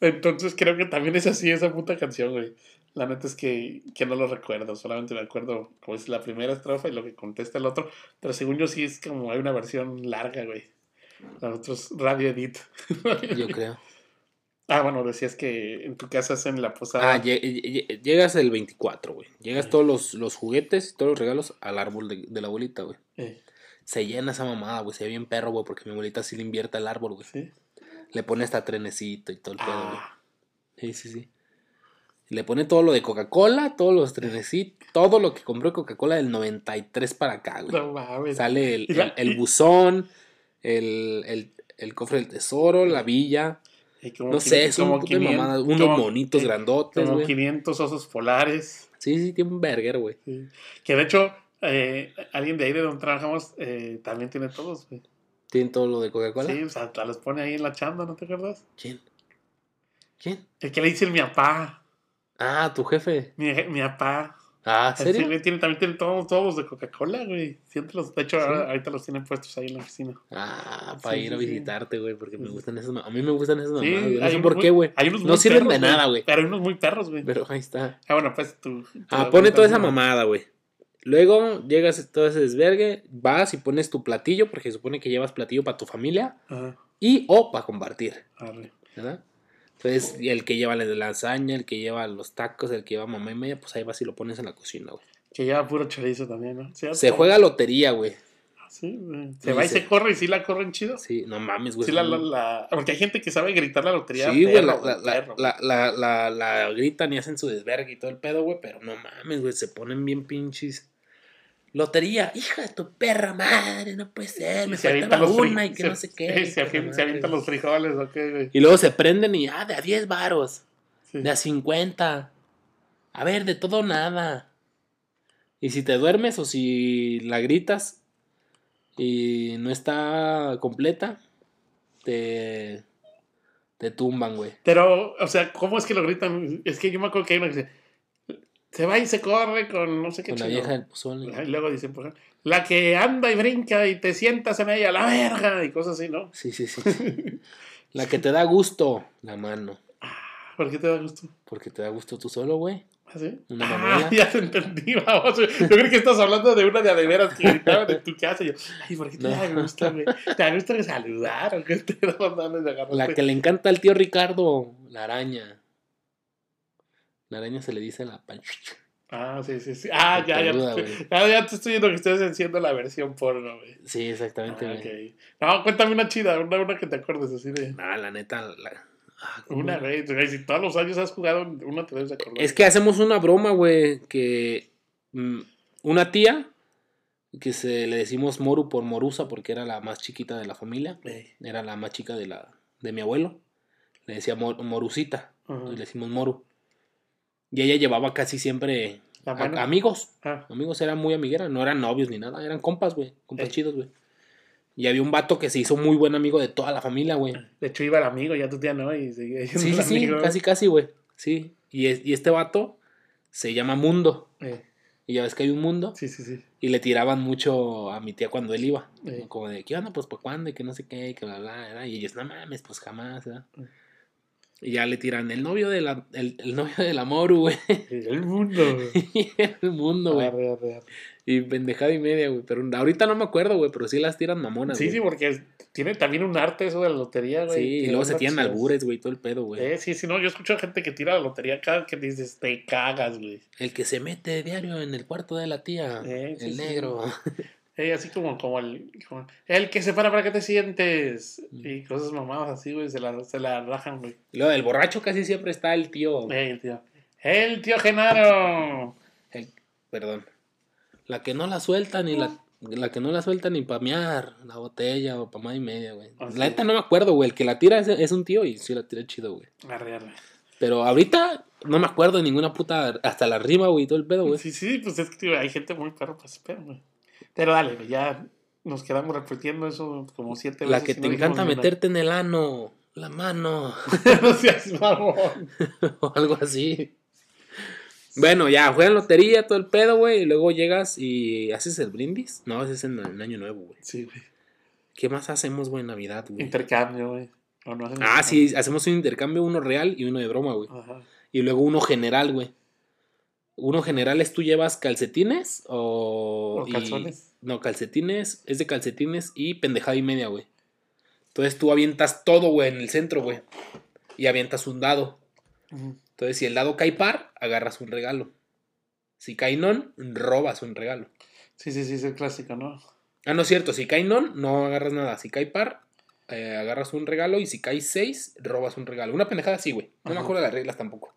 Entonces creo que también es así esa puta canción, güey. La neta es que, que no lo recuerdo, solamente me acuerdo como es la primera estrofa y lo que contesta el otro. Pero según yo sí es como hay una versión larga, güey. Los otros radio edit.
Yo creo.
Ah, bueno, decías que en tu casa hacen la posada.
Ah, lle- lle- llegas el 24, güey. Llegas todos los, los juguetes y todos los regalos al árbol de, de la abuelita, güey.
Eh,
Se llena esa mamada, güey. Se ve bien perro, güey, porque mi abuelita sí le invierte al árbol, güey.
sí.
Le pone hasta trenecito y todo el pedo, güey.
Ah,
Sí, sí, sí. Le pone todo lo de Coca-Cola, todos los trenecitos, todo lo que compró Coca-Cola del 93 para acá, güey.
no mames.
Sale el, el- el buzón, el, el, el cofre del tesoro, la villa.
Como
No sé, son
como
un puto de
500
mamadas. Unos
como-
monitos
eh,
grandotes,
Como
güey.
500 osos polares.
Sí, sí, tiene un verguero, güey.
Sí. Que de hecho, eh, alguien de ahí de donde trabajamos eh, también tiene todos, güey.
Tienen todo lo de Coca-Cola.
Sí, o sea, los pone ahí en la chamba, ¿no te acuerdas?
¿Quién? ¿Quién?
El que le dice el mi papá.
Ah, tu jefe.
Mi, mi papá.
Ah, ¿serio?
güey tiene, también tiene todos, todos de Coca-Cola, güey. Siempre los, de hecho,
Sí.
ahora- ahorita los tienen puestos ahí en la oficina.
Ah, para
Sí,
ir a
sí, sí.
visitarte, güey, porque me
Sí.
gustan esas A mí me gustan esas
Sí,
mamadas, güey. No sé por
muy-
qué, güey. No sirven de nada, güey.
Pero hay unos muy perros, güey.
Pero ahí está.
Ah, bueno, pues tú.
Ah, pone toda esa mamada, güey. Luego llegas a todo ese desvergue, vas y pones tu platillo, porque se supone que llevas platillo para tu familia
Ajá,
y o para compartir,
arre.
¿verdad? Entonces, el que lleva la lasaña, el que lleva los tacos, el que lleva mamá y media, pues ahí vas y lo pones en la cocina, güey.
Que lleva puro chorizo también, ¿no?
Se juega lotería, güey.
Sí, güey. Se
Y
va y
se-
corre y sí la corren chido.
Sí, no mames, güey.
Sí, la, la, la- Porque hay gente que sabe gritar la lotería.
Sí, güey,
perro,
la,
güey,
la, la,
perro.
la, la, la- la gritan y hacen su desvergue y todo el pedo, güey, pero no mames, güey, se ponen bien pinches. Lotería, hija de tu perra madre, no puede ser, me
se
faltaba una y que
se-
no sé qué.
Se, se avientan los frijoles, ok, güey.
Y luego se prenden y, ah, de a 10 varos,
Sí.
de a 50. A ver, de todo nada. Y si te duermes o si la gritas y no está completa, te, te tumban, güey.
Pero, o sea, ¿cómo es que lo gritan? Es que yo me acuerdo que hay uno que dice, se va y se corre con no sé qué
Con la
chido".
vieja del pozole.
Y luego dicen, por ejemplo, la que anda y brinca y te sientas en ella, la verga, y cosas así, ¿no?
Sí, sí, sí. La que te da gusto, la mano.
¿Por qué te da gusto?
Porque te da gusto tú solo, güey.
¿Ah, sí?
Una
Ah, ya te entendí, vamos. Yo creo que estás hablando de una de a de veras que gritaban en tu casa. Y yo, ay, ¿por qué te
No.
gusta, güey? ¿Te gusta saludar o qué te mandan de?
La que le encanta al tío Ricardo, la araña. La araña se le dice la panchucha.
Ah, sí, sí, sí. Ah, ya, ya,
Peluda,
te,
güey.
ya, te estoy viendo que estás haciendo la versión porno, güey.
Sí, exactamente.
Ah. No, cuéntame una chida, una, una que te acuerdes así de.
No, la neta. la- ah.
Una, güey. güey, Si todos los años has jugado, una te debes acordar.
Es que hacemos una broma, güey, que mm, una tía, que se le decimos Moru por Morusa, porque era la más chiquita de la familia, era la más chica de, la, de mi abuelo, le decía Mor- Morusita, entonces le decimos Moru. Y ella llevaba casi siempre a- amigos,
Ah,
amigos, era muy amiguera, no eran novios ni nada, eran compas, güey, compas
Ey.
chidos, güey. Y había un vato que se hizo muy buen amigo de toda la familia, güey.
de hecho, iba el amigo, ya tu tía no, y seguía
Sí, sí, casi, casi, güey. Sí. Y, es- y este vato se llama Mundo.
Eh,
Y ya ves que hay un mundo.
sí, sí, sí.
Y le tiraban mucho a mi tía cuando él iba.
Eh.
Como de, ¿qué onda? Pues, ¿por cuándo? Y que no sé qué, y que bla, bla, bla. Y ellos, no mames, pues jamás, ¿verdad? Y ya le tiran el novio de la, el, el novio del amor, güey.
El mundo.
Y el mundo, güey.
Arre, arre, arre.
Y pendejada y media, güey. Pero ahorita no me acuerdo, güey. Pero sí las tiran mamonas,
Sí,
güey.
sí, porque tiene también un arte eso de la lotería, güey.
Sí, y luego se tiran albures, güey, todo el pedo, güey.
Eh, sí, sí, no, yo escucho gente que tira la lotería cada que dices, te cagas, güey.
El que se mete diario en el cuarto de la tía.
Eh,
el
sí.
negro.
Eh, así como, como el, como el que se para para que te sientes.
Mm.
Y cosas mamadas así, güey, se la, se la rajan, güey.
Luego del borracho casi siempre está el tío.
El tío. El tío Genaro.
El- perdón. La que no la suelta ni la, la que no la suelta ni pa' mear la botella o pa' más y media, güey.
Ah,
La neta no me acuerdo, güey. El que la tira es, es un tío y sí la tira chido, güey.
Arre, arre.
Pero ahorita no me acuerdo de ninguna puta. Hasta la rima, güey, todo el pedo, güey.
Sí, sí, pues es que tío, hay gente muy perro para ese pedo, güey. Pero dale, ya nos quedamos repitiendo eso como siete
La
veces.
que
y
te
no
encanta meterte en el ano, la mano,
no seas mamón.
o algo así. Bueno, ya, juegan lotería, todo el pedo, güey. Y luego llegas y haces el brindis. No, ese es en el año nuevo, güey.
Sí, güey.
¿Qué más hacemos, güey, en Navidad, güey?
Intercambio, güey. ¿O no hacen
Ah,
intercambio?
sí, hacemos un intercambio, uno real y uno de broma, güey.
Ajá.
Y luego uno general, güey. Uno general es tú llevas calcetines o...
¿O
y-
calzones?
no, calcetines, es de calcetines y pendejada y media, güey. Entonces tú avientas todo, güey, en el centro, güey. Y avientas un dado. Entonces si el dado cae par, agarras un regalo. Si cae non, robas un regalo.
Sí, sí, sí, es el clásico, ¿no?
Ah, no es cierto, si cae non, no agarras nada. Si cae par, eh, agarras un regalo. Y si cae seis, robas un regalo. Una pendejada así, güey. No me acuerdo de las reglas tampoco.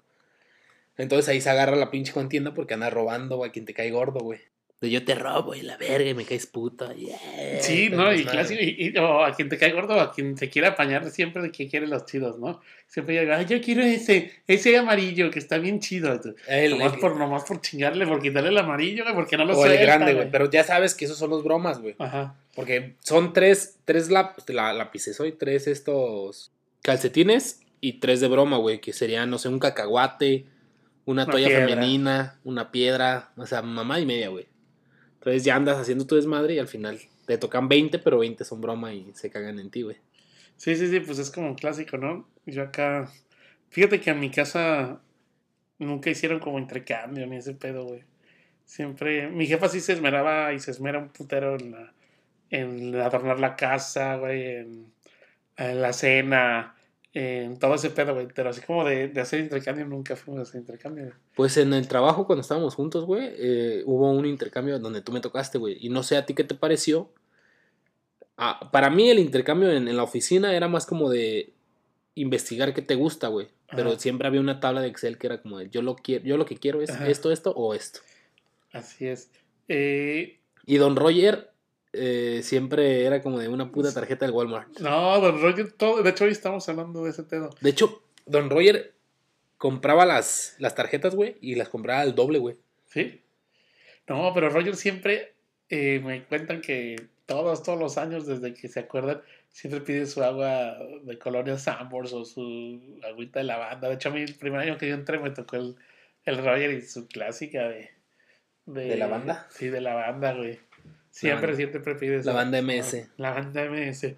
Entonces ahí se agarra la pinche contienda porque anda robando, a quien te cae gordo, güey. De yo te robo y la verga y me caes puto. yeah,
Sí, ¿no? Y clásico, y, y- o a quien te cae gordo, o a quien te quiere apañar siempre de que quiere los chidos, ¿no? Siempre llega, yo quiero ese, ese amarillo que está bien chido.
El-
nomás,
el-
por, nomás por chingarle, por quitarle el amarillo, güey, porque no lo
o el
suelta,
grande, güey. Pero ya sabes que esos son los bromas, güey.
Ajá.
Porque son tres, tres lap- la, lápices hoy, tres estos calcetines y tres de broma, güey. Que serían, no sé, un cacahuate, una,
Una
toalla
piedra.
femenina, una piedra, o sea, mamá y media, güey. Entonces ya andas haciendo tu desmadre y al final te tocan 20, pero 20 son broma y se cagan en ti, güey.
Sí, sí, sí, pues es como un clásico, ¿no? Yo acá, fíjate que en mi casa nunca hicieron como intercambio ni ese pedo, güey. Siempre, mi jefa sí se esmeraba y se esmera un putero en, la, en adornar la casa, güey, en, en la cena, todo ese pedo, güey. Pero así como de, de hacer intercambio, nunca fuimos a hacer intercambio. güey.
Pues en el trabajo, cuando estábamos juntos, güey, eh, hubo un intercambio donde tú me tocaste, güey. Y no sé a ti qué te pareció. Ah, para mí el intercambio en, en la oficina era más como de investigar qué te gusta, güey. Pero
Ajá.
siempre había una tabla de Excel que era como de yo lo quiero, yo lo que quiero es
Ajá.
esto, esto o esto.
Así es. Eh,
Y Don Roger eh, siempre era como de una puta tarjeta del Walmart.
no, don Roger, todo, de hecho hoy estamos hablando de ese pedo.
De hecho, Don Roger compraba las, las tarjetas, güey, y las compraba al doble, güey.
¿Sí? No, pero Roger siempre eh, me cuentan que todos, todos los años, desde que se acuerdan, siempre pide su agua de colonia Sambors o su agüita de lavanda. De hecho, a mí el primer año que yo entré me tocó el, el Roger y su clásica de...
¿De lavanda?
Sí, de lavanda, güey. Siempre,
Lavanda.
siempre pide esa-
Lavanda MS.
Lavanda MS.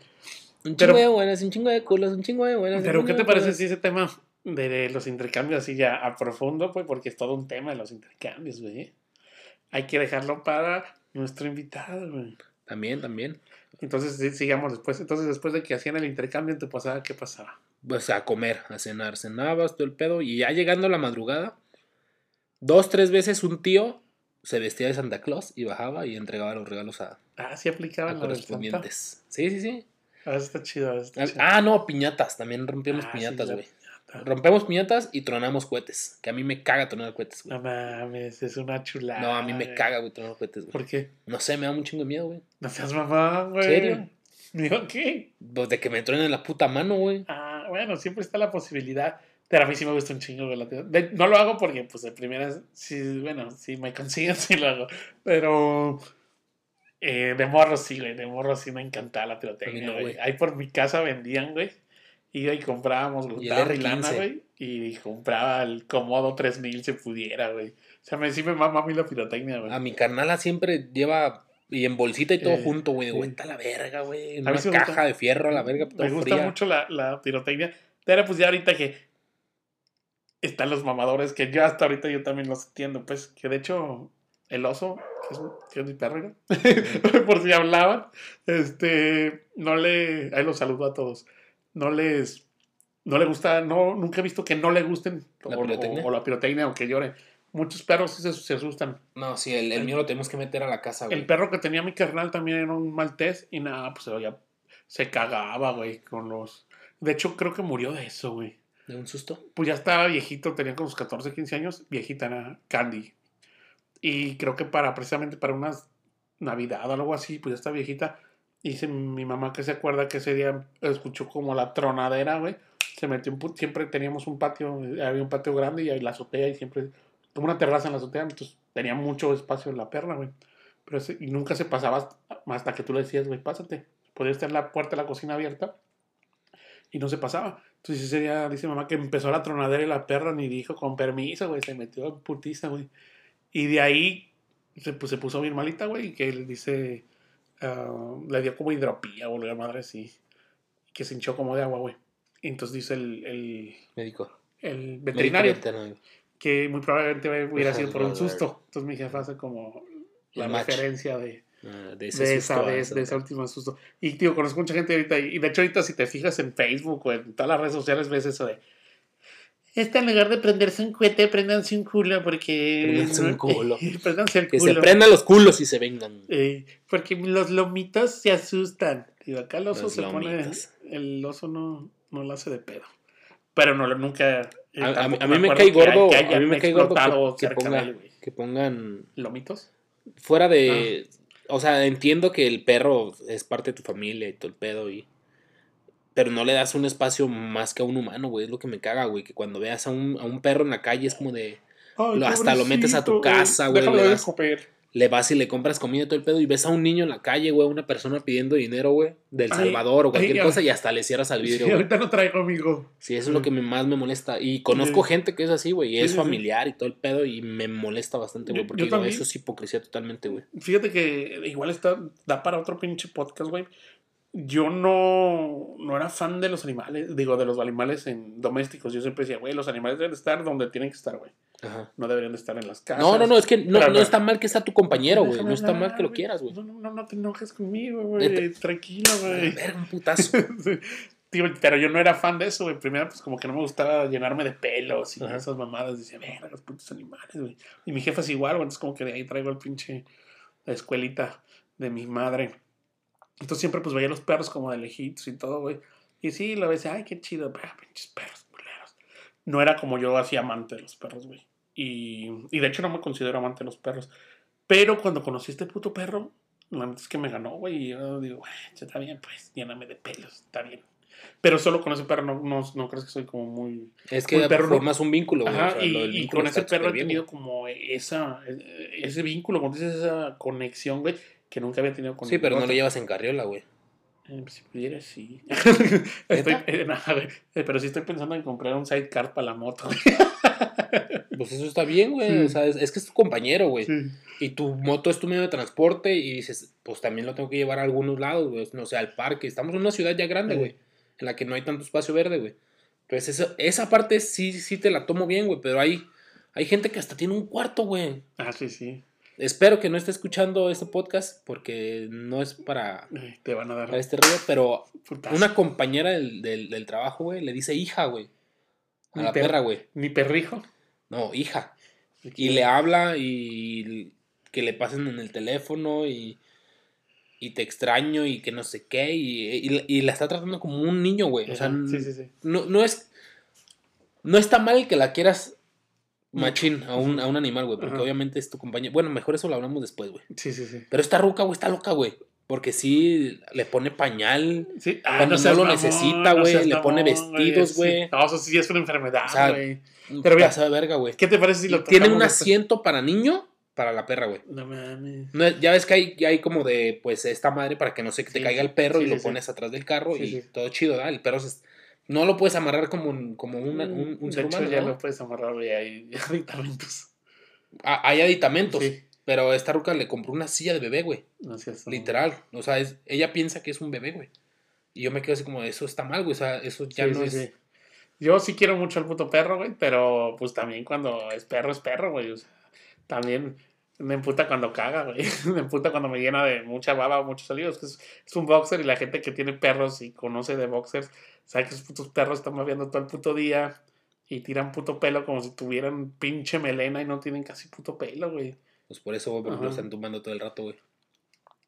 Un
Pero-
chingo de buenas, un chingo de culos, un chingo de buenas.
Pero, ¿qué te parece si ese tema de los intercambios así ya a profundo, pues, porque es todo un tema de los intercambios, güey. Hay que dejarlo para nuestro invitado, güey.
También, también.
Entonces, sí, sigamos después. Entonces, después de que hacían el intercambio en tu pasada, ¿qué pasaba?
Pues a comer, a cenar. Cenabas todo el pedo. Y ya llegando la madrugada, dos, tres veces un tío se vestía de Santa Claus y bajaba y entregaba los regalos a,
Ah, sí
a
aplicaban Santa.
correspondientes. Sí, sí, sí.
Ah, está chido. está chido.
Ah, no, piñatas. También rompíamos
Ah,
piñatas, güey.
piñata.
Rompemos piñatas y tronamos cohetes. Que a mí me caga tronar cohetes, güey.
No mames, es una chulada.
No, a mí me caga, güey, tronar cohetes, güey.
¿Por qué?
No sé, me da un chingo de miedo, güey.
No seas mamá, güey.
¿Serio?
Digo, ¿qué?
Pues de que me truenen la puta mano, güey.
Ah, bueno, siempre está la posibilidad. Pero a mí sí me gusta un chingo. De- no lo hago porque, pues, de primeras, sí, bueno, si me consiguen, sí lo hago. Pero eh, de morro sí, güey. De morro sí me encantaba la pirotecnia,
no,
güey. Ahí por mi casa vendían, güey. Y comprábamos guitarra y, lana,
R15.
güey. Y compraba el Comodo 3000 si pudiera, güey. O sea, me, sí me mama a mí la pirotecnia, güey.
A mi carnala siempre lleva y en bolsita y todo
Eh,
junto, güey. De vuelta a la verga, güey. En una caja
gusta.
de fierro a la verga,
Me gusta
fría.
mucho la, la pirotecnia. Pero pues ya ahorita que están los mamadores, que yo hasta ahorita yo también los entiendo, pues que de hecho el oso, que es, que es mi perro, ¿no? por si hablaban, este, no le, ahí los saludo a todos, no les, no le gusta, no, nunca he visto que no le gusten
¿La
o,
pirotecnia?
o- o la pirotecnia o que llore. Muchos perros sí se, se asustan.
No, sí, el, el mío lo tenemos que meter a la casa, güey.
El perro que tenía mi carnal también era un maltés y nada, pues se veía- se cagaba, güey, con los... De hecho, creo que murió de eso, güey.
¿De un susto?
Pues ya estaba viejito, tenía como sus 14, 15 años, viejita era Candy. Y creo que para, precisamente para una Navidad o algo así, pues ya está viejita. Dice mi mamá que se acuerda que ese día escuchó como la tronadera, güey. Se metió un siempre teníamos un patio, eh, había un patio grande y la azotea y siempre, como una terraza en la azotea, entonces tenía mucho espacio en la perla, güey. Pero ese- y nunca se pasaba hasta que tú le decías, güey, pásate. Podía estar la puerta de la cocina abierta y no se pasaba. Entonces ese día dice mamá que empezó la tronadera y la perra ni dijo con permiso, güey, se metió en putiza, güey. Y de ahí se, pues, se puso bien malita, güey, y que él dice, ah, le dio como hidropía o la madre así, y que se hinchó como de agua, güey. Y entonces dice el, el,
Médico.
el veterinario
Médico
que muy probablemente hubiera sido por un susto. Entonces mi jefa hace como la
match.
referencia de,
Ah, de ese
de
susto
esa vez, de ese último susto. Y tío, conozco mucha gente ahorita, y de hecho ahorita si te fijas en Facebook o en todas las redes sociales ves eso de esta en lugar de prenderse un cohete, prendanse un culo porque...
Préndanse un culo.
El
Que se prendan los culos y se vengan.
Eh, porque los lomitos se asustan. Digo, acá el oso
Los
se pone... El oso no, no lo hace de pedo. Pero no, nunca... eh,
A, a mí-
tampoco
a mí me cae gordo,
que
a mí me cae gordo que, ponga- pongan
¿Lomitos?
fuera de... O sea, entiendo que el perro es parte de tu familia y todo el pedo y... Pero no le das un espacio más que a un humano, güey. Es lo que me caga, güey. Que cuando veas a un, a un perro en la calle es como de...
Ay,
Lo- hasta lo metes a tu casa, güey,
Déjalo de.
Le vas y le compras comida y todo el pedo y ves a un niño en la calle, güey, una persona pidiendo dinero, güey, del
Ay,
Salvador o cualquier
ay,
cosa y hasta le cierras al vidrio,
Sí, ahorita no traigo, amigo.
Sí, eso es lo que me- más me molesta. Y conozco
Sí.
gente que es así, güey, y es
sí,
familiar y todo el pedo y me molesta bastante, güey, porque
yo
digo, eso es hipocresía totalmente, güey.
Fíjate que igual está, da para otro pinche podcast, güey. Yo no, no era fan de los animales, digo, de los animales en domésticos. Yo siempre decía, güey, los animales deben de estar donde tienen que estar, güey.
Ajá.
No deberían de estar en las casas.
No, no, no, es que no, no está mal que sea tu compañero, güey. No está mal que lo quieras, güey.
No, no, no, no te enojes conmigo, güey. Tranquilo, güey.
Verga, un putazo.
Sí. Tío, pero yo no era fan de eso, güey. Primero, pues como que no me gustaba llenarme de pelos y
Ajá.
esas mamadas. Decía, verga, los putos animales, güey. Y mi jefa es igual, güey. Entonces, como que de ahí traigo el pinche la escuelita de mi madre. Entonces, siempre, pues veía los perros como de lejitos y todo, güey. Y sí, la vez, ay, qué chido, pero, pinches perros. No era como yo así amante de los perros, güey. Y, y de hecho, no me considero amante de los perros. Pero cuando conocí a este puto perro, la neta es que me ganó, güey. Y yo digo, güey, ya está bien, pues, lléname de pelos, está bien. Pero solo con ese perro no, no, no crees que soy como muy...
Es que
perro no-
formas un vínculo, güey.
Ajá,
o sea,
y, y
vínculo
con ese perro he
bien,
tenido
güey.
como esa, ese vínculo, como dices, esa conexión, güey, que nunca había tenido con
Sí, pero no lo llevas en carriola, güey.
Eh, pues, si pudiera, sí. estoy, eh, nada, güey, eh, pero sí estoy pensando en comprar un sidecar para la moto.
Pues eso está bien, güey.
Sí.
O sea, es, es que es tu compañero, güey.
Sí.
Y tu moto es tu medio de transporte y dices, pues también lo tengo que llevar a algunos lados, güey. No sé, al parque. Estamos en una ciudad ya grande,
Sí.
güey. En la que no hay tanto espacio verde, güey. Pues eso, esa parte sí, sí te la tomo bien, güey, pero hay, hay gente que hasta tiene un cuarto, güey.
Ah, sí, sí.
Espero que no esté escuchando este podcast porque no es para,
Te van a dar
para este rollo, pero
putazo.
una compañera del, del, del trabajo, güey, le dice hija, güey. A la
per-
perra, güey.
Ni perrijo.
No, hija. Y le habla y que le pasen en el teléfono y, y te extraño y que no sé qué. Y, y- y la está tratando como un niño, güey. O sea,
Ajá, sí, sí, sí.
No, no es. No está mal que la quieras machín a un, a un animal, güey. Porque
Ajá.
obviamente es tu compañía. Bueno, mejor eso lo hablamos después, güey.
Sí, sí, sí.
Pero esta ruca, güey, está loca, güey. Porque sí le pone pañal.
Sí,
Cuando no lo necesita, güey, le pone vestidos,
sí.
güey.
No, eso sí es una enfermedad,
O sea,
güey. Pero mira,
de verga, güey.
¿Qué te parece si lo
Tiene un asiento para niño para la perra, güey.
No mames.
No ya ves que hay, hay como de, pues, esta madre para que no se te
Sí,
caiga el perro
sí,
y
sí,
lo
sí.
pones atrás del carro
Sí,
y
sí.
todo chido, ¿verdad? El perro se- no lo puedes amarrar como un, como una- un, un ser humano,
ya
¿no?
lo puedes amarrar, güey, hay aditamentos.
Ah, Hay aditamentos,
Sí.
pero esta ruca le compró una silla de bebé, güey.
Mamón.
Literal. O sea, es, ella piensa que es un bebé, güey. Y yo me quedo así como, eso está mal, güey. O sea, eso ya
Sí,
no
sí,
es...
sí. Yo sí quiero mucho al puto perro, güey, pero pues también cuando es perro, es perro, güey. O sea, también me emputa cuando caga, güey. Me emputa cuando me llena de mucha baba o muchos salidos. Es, es un boxer y la gente que tiene perros y conoce de boxers sabe que esos putos perros están moviendo todo el puto día y tiran puto pelo como si tuvieran pinche melena y no tienen casi puto pelo, güey.
Pues por eso güey, lo están tumbando todo el rato, güey.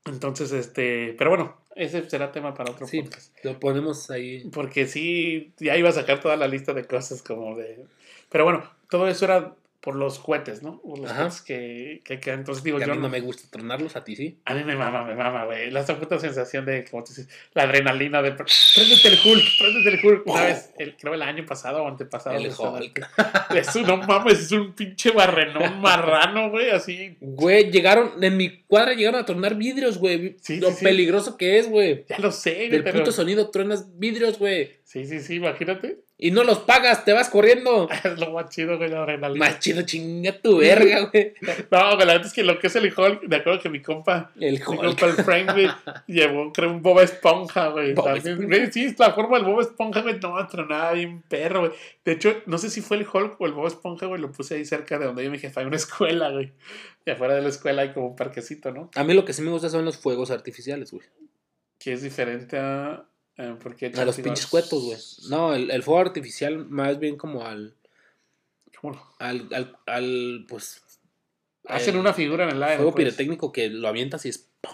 Entonces, este, pero bueno, ese será tema para otro
Sí.
podcast.
Lo ponemos ahí.
Porque sí, ya iba a sacar toda la lista de cosas como de... Pero bueno, todo eso era por los cohetes, ¿no? Por los
Ajá.
cohetes que, que, que- entonces digo,
Que a
yo
mí
no,
no me gusta tronarlos, a ti sí.
A mí me mama, me mama, güey. La puta sensación de, como tú dices, la adrenalina de... Préndete el Hulk, préndete el Hulk. Una vez, el, creo el año pasado o antepasado.
El. Hulk.
Es un, no mames, es un pinche barrenón marrano, güey, así...
Güey, llegaron, en mi cuadra llegaron a tronar vidrios, güey.
Sí,
Lo
sí, sí.
peligroso que es, güey.
Ya lo sé, güey,
Del
pero...
puto sonido truenas vidrios, güey.
Sí, sí, sí, imagínate.
Y no los pagas, te vas corriendo.
Es lo más chido, güey, la adrenalina.
Más chido, chinga tu verga, güey.
No, güey, la verdad es que lo que es el Hulk, de acuerdo que mi compa,
El
mi
Hulk.
compa el Frank, güey, llevó, creo, un Bob Esponja, güey.
Bob
también,
Esponja.
güey, Sí, la forma del Bob Esponja, güey, no, tronaba bien perro, güey. De hecho, no sé si fue el Hulk o el Bob Esponja, güey, lo puse ahí cerca de donde yo mi jefa, hay una escuela, güey. Y afuera de la escuela hay como un parquecito, ¿no?
A mí lo que sí me gusta son los fuegos artificiales, güey.
Que es diferente a... a porque
A los pinches cuetos, güey. No, el, el fuego artificial más bien como al.
¿Cómo no?
Al, al, al, pues.
Hacen
el
una figura en el aire.
Fuego
pues,
pirotécnico que lo avientas y es. ¡pum!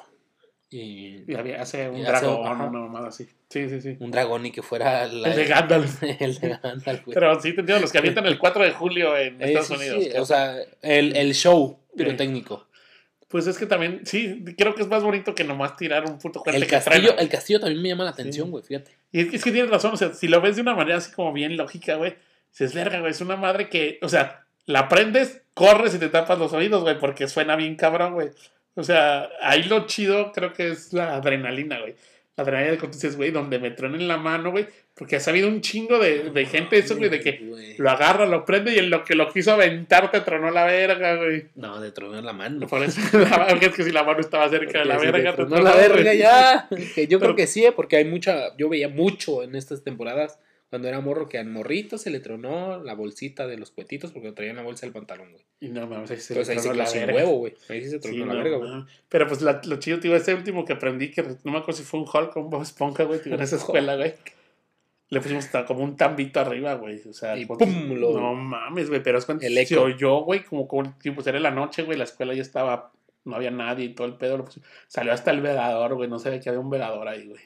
Y.
Y hace un
Y hace-
dragón, una mamada así. Sí, sí, sí.
Un dragón y que fuera la.
El de Gandalf.
el de Gandalf, güey.
Pero sí, te entiendo, los que avientan el 4 de julio en
Eh,
Estados
sí,
Unidos.
sí, o sea, el, el show pirotécnico.
Pues es que también, sí, creo que es más bonito que nomás tirar un puto cohete
El castillo, el castillo también me llama la atención, güey, fíjate.
Y es que, es que tienes razón, o sea, si lo ves de una manera así como bien lógica, güey, dices, verga, güey, es una madre que, o sea, la prendes, corres y te tapas los oídos, güey, porque suena bien cabrón, güey. O sea, ahí lo chido creo que es la adrenalina, güey. La adrenalina de tú dices, güey, donde me truenen la mano, güey, porque ha sabido un chingo de, de gente eso, güey, de que lo agarra, lo prende y en lo que lo quiso aventar te tronó la verga, güey.
No, de tronar la mano.
Por eso, la, es que si la mano estaba cerca de la
si
verga,
te
te
tronó
tronó,
la verga ya. Que yo
Pero-
creo que sí, ¿eh? porque hay mucha. Yo veía mucho en estas temporadas. Cuando era morro, que al morrito se le tronó la bolsita de los cuetitos porque lo traía en la bolsa del pantalón, güey.
Y no mames, ahí se
Entonces ahí se quedó
la
sin huevo, güey. Ahí sí se
Sí,
tronó la
no,
verga, güey.
Pero pues la- lo chido, tío, ese último que aprendí, que no me acuerdo si fue un Hulk o un Bob Esponja, güey, tío, en esa escuela, güey. Le pusimos hasta como un tambito arriba, güey. O sea,
Y pum, lo-
no mames, güey, pero es cuando
El
se
eco.
oyó, güey, como, como tipo, era la noche, güey, la escuela ya estaba, no había nadie y todo el pedo. lo. Salió hasta el velador, güey, no sabía que había un velador ahí, güey.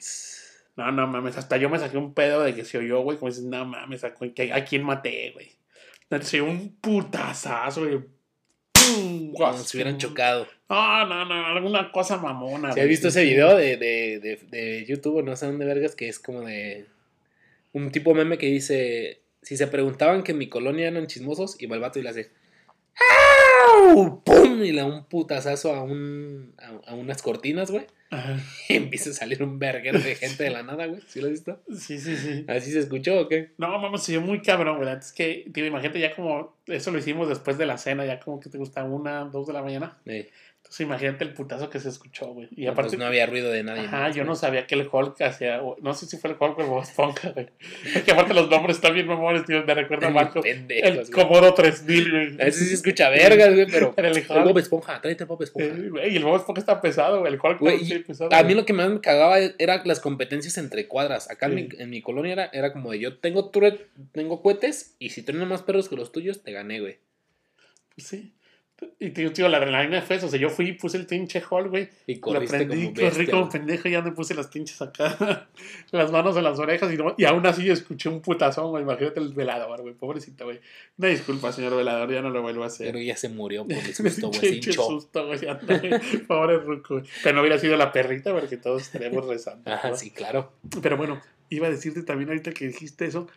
No, no mames, hasta yo me saqué un pedo de que se oyó, güey, como dices, no mames, ¿a, a quién maté, güey? Se oyó un putazazo, güey.
Como si hubieran chocado.
No, no, no, alguna cosa mamona.
¿Sí
güey.
has visto ese video de, de, de, de YouTube o no sé dónde vergas? Que es como de un tipo meme que dice: Si se preguntaban que en mi colonia eran chismosos, y va el vato y le hace. ¡Pum! Y le da un putazazo a, un, a, a unas cortinas, güey.
Ajá.
Y empieza a salir un verguero de gente de la nada, güey. ¿Sí lo has visto?
Sí, sí, sí.
¿Así se escuchó o qué?
No, vamos, se muy cabrón, güey. Es que, tío, imagínate ya como, eso lo hicimos después de la cena, ya como que te gusta una, dos de la mañana.
Eh,
Entonces imagínate el putazo que se escuchó, güey. Y
No,
aparte,
pues no había ruido de nadie.
ajá,
más,
yo no sabía que el Hulk hacía, no sé si fue el Hulk o el Bob Esponja, güey. Que aparte los nombres están bien mamones, tío, me recuerda
pendejos,
El. Comodo 3000, güey.
A veces sí escucha vergas, güey, pero.
El
El
Hulk.
Bob Esponja, tráete el Bob Esponja.
Eh, güey, y el Bob Esponja está pesado, güey. El Hulk
Güey,
está pesado.
A mí lo que más me cagaba era las competencias entre cuadras. Acá en, mi, en mi colonia era, era como de yo tengo turret, tengo cohetes y si tienes más perros que los tuyos, te gané, güey.
Pues sí. Y tío, tío, la adrenalina fue eso. O sea, yo fui y puse el pinche Hulk, güey.
Y
Lo
corriste
prendí,
como
corrí
bestia.
como pendejo y ya me puse las pinches acá, las manos en las orejas y, no- y aún así escuché un putazón, güey. Imagínate el velador, güey. Pobrecito, güey. Una disculpa, señor velador, ya no lo vuelvo a hacer.
Pero ya se murió por el susto, güey. Se hinchó.
susto, güey. Pobre Ruco, güey. Pero no hubiera sido la perrita porque todos estaremos rezando.
Ajá,
¿no?
sí, claro.
Pero bueno, iba a decirte también ahorita que dijiste eso,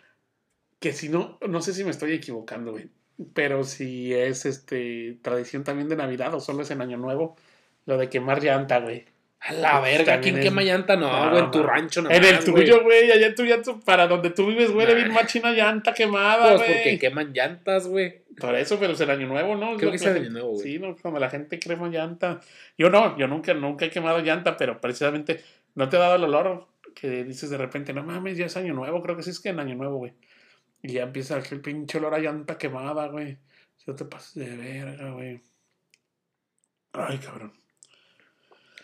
que si no, no sé si me estoy equivocando, güey, pero si es este tradición también de Navidad o solo es en Año Nuevo, lo de quemar llanta, güey.
A la verga, ¿quién
es-
quema llanta? No, en tu rancho no.
en el tuyo, güey, allá en tu llanto, para donde tú vives, güey,
Nah.
bien machina llanta quemada,
Pues
güey.
porque queman llantas, güey.
Por eso, pero es el Año Nuevo, ¿no?
Creo que es el Año Nuevo, güey.
Sí, ¿no? cuando la gente quema llanta. Yo no, yo nunca, nunca he quemado llanta, pero precisamente no te ha dado el olor que dices de repente, no mames, ya es Año Nuevo, creo que sí es que en Año Nuevo, güey. Y ya empieza aquel pinche olor a llanta quemada, güey. No te pases de verga, güey. Ay, cabrón.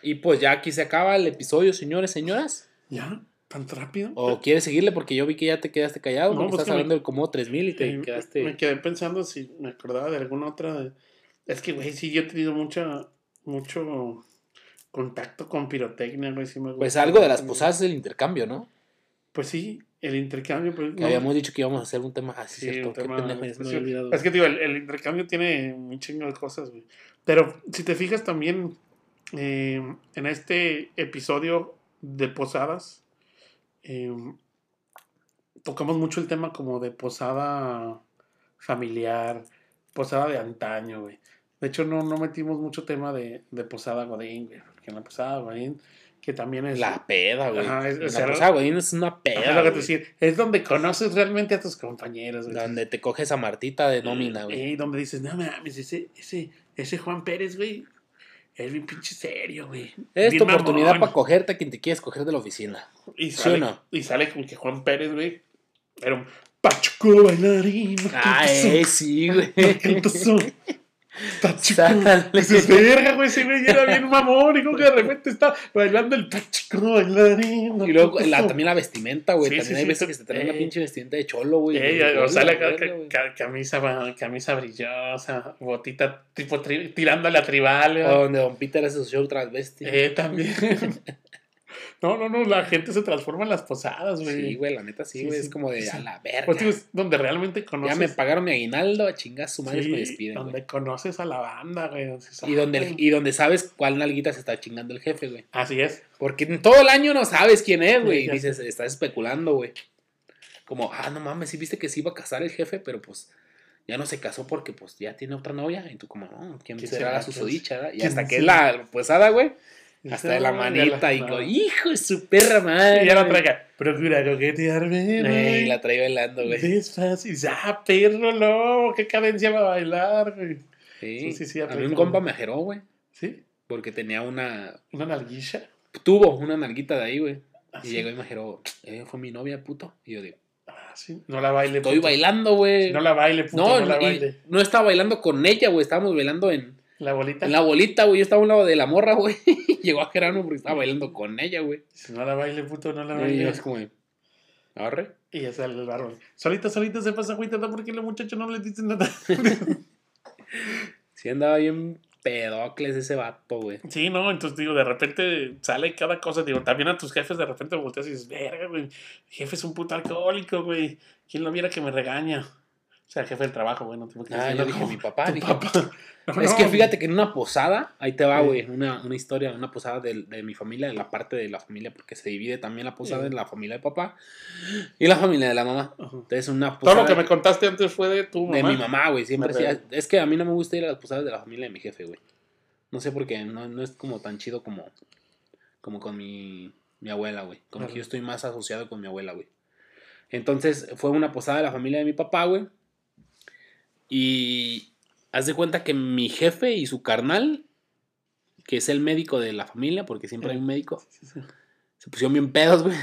Y pues ya aquí se acaba el episodio, señores, señoras.
¿Ya? ¿Tan rápido?
¿O quieres seguirle? Porque yo vi que ya te quedaste callado.
No, pues
estás hablando del como 3000 y te
Eh,
quedaste.
Me quedé pensando si me acordaba de alguna otra. de- Es que, güey, sí, yo he tenido mucha, mucho contacto con pirotecnia, güey. Sí me
Pues algo de las posadas es el intercambio, ¿no?
Pues sí, el intercambio. Pues,
Que
no-
habíamos dicho que íbamos a hacer un tema así,
sí,
¿cierto? Qué
tema
había olvidado.
Es que, digo, el, el intercambio tiene un chingo de cosas, güey. Pero si te fijas también eh, en este episodio de posadas, eh, tocamos mucho el tema como de posada familiar, posada de antaño, güey. De hecho, no, no metimos mucho tema de, de posada Godín, güey. Porque en la posada Godín, que también es...
La peda, güey.
Ajá, es- o sea,
güey, es una
Ajá,
peda.
lo que te decía, es donde conoces realmente a tus compañeros, güey.
Donde te coges a Martita de nómina, güey.
Eh, donde dices, no mames, ese, ese, ese Juan Pérez, güey, es bien pinche serio, güey.
Es
Bien
tu oportunidad
mamón.
para cogerte a quien te quieres coger de la oficina.
Y
¿Sí
sale,
no?
y sale como que Juan Pérez, güey, era un pachuco bailarín.
Ah, eh, sí, güey. Sale.
Dices, verga, güey, ese güey era bien mamón. Y como que de repente está bailando el pachuco bailarín.
Y luego
¿Qué
la, también la vestimenta, güey.
Sí,
también
sí,
hay veces
sí.
que se traen una
Eh.
pinche vestimenta de cholo, güey.
O
la
ca- camisa, camisa brillosa, botita tipo tirándole a tribal. güey.
O donde Don Peter hace su show transvesti.
Eh, también. no, no, no, la gente se transforma en las posadas, güey.
Sí, güey, la neta sí, güey.
sí,
es como de
sí.
a la verga.
Pues digo, es donde realmente conoces.
ya me pagaron mi aguinaldo, a chingar su madre me despiden.
Donde conoces a la banda, güey.
Y donde,
"Ah,
el- y donde sabes cuál nalguita se está chingando el jefe, güey.
Así es.
Porque en todo el año no sabes quién es, güey. Y dices, estás especulando, güey. Como, ah, no mames, sí viste que se iba a casar el jefe, pero pues ya no se casó porque pues ya tiene otra novia. Y tú como, no, ¿quién,
¿Quién
será
será?
la susodicha? Y
¿Quién
hasta que es la posada, güey. Hasta de la
Ah,
manita. y
no.
hijo de su perra madre.
Y ya la traiga. Procura coquetearme,
y la trae bailando, güey.
Despacio. Ah, perro, no. Qué cadencia va a bailar, güey.
Sí,
Sí, sí,
a mí un compa me ajeró, güey.
¿Sí?
Porque tenía una.
Una nalguilla.
Tuvo una nalguita de ahí, güey. Y
Así.
llegó y me dijeró, eh, fue mi novia, puto. Y yo digo,
Ah, sí. No la baile,
estoy
puto.
bailando, güey.
No la baile, puto.
No,
No, la
y
baile.
no estaba bailando con ella, güey. Estábamos bailando en,
La bolita.
en la bolita, güey. Yo estaba a un lado de la morra, güey. Llegó a Gerano porque estaba bailando con ella, güey.
Si no la baile, puto, no la
Y yo
baile.
es como, ¿agarre?
Y ya sale el barro. Solita, solita se pasa agüita, ¿no? porque los muchachos no le dicen nada.
Sí andaba bien pedocles ese vato, güey.
sí, no, entonces digo, de repente sale cada cosa. Digo, también a tus jefes de repente volteas y dices, verga, güey. Jefe es un puto alcohólico, güey. ¿Quién lo viera que me regaña? O sea, jefe del trabajo, güey, no tengo que
Ah, yo dije, mi papá. Dije,
papá. No,
Es que fíjate que en una posada, ahí te va, güey, una, una historia, una posada de, de mi familia, de la parte de la familia, porque se divide también la posada
Sí.
en la familia de papá y la familia de la mamá.
Ajá.
Entonces, una
Todo
posada
lo que me contaste antes fue de tu mamá.
de mi mamá, güey, siempre sí. Es que a mí no me gusta ir a las posadas de la familia de mi jefe, güey. No sé por qué, no, no es como tan chido como, como con mi, mi abuela, güey. Como
Ajá.
que yo estoy más asociado con mi abuela, güey. Entonces, fue una posada de la familia de mi papá, güey. Y haz de cuenta que mi jefe y su carnal que es el médico de la familia, porque siempre hay un médico, se pusieron bien pedos, güey.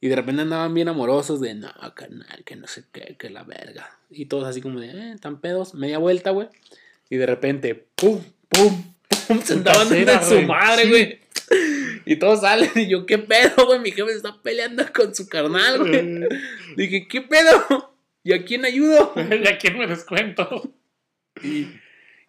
Y de repente andaban bien amorosos de, no, carnal, que no sé qué, que la verga. Y todos así como de, eh, tan pedos, media vuelta, güey. Y de repente, pum, pum, pum, se andaban dando
Putacera,
en su
güey.
madre,
Sí.
güey. Y todos salen y yo, ¿qué pedo, güey? Mi jefe se está peleando con su carnal, güey. Dije, ¿qué pedo? ¿Y a quién ayudo?
¿Y a quién me descuento?
Y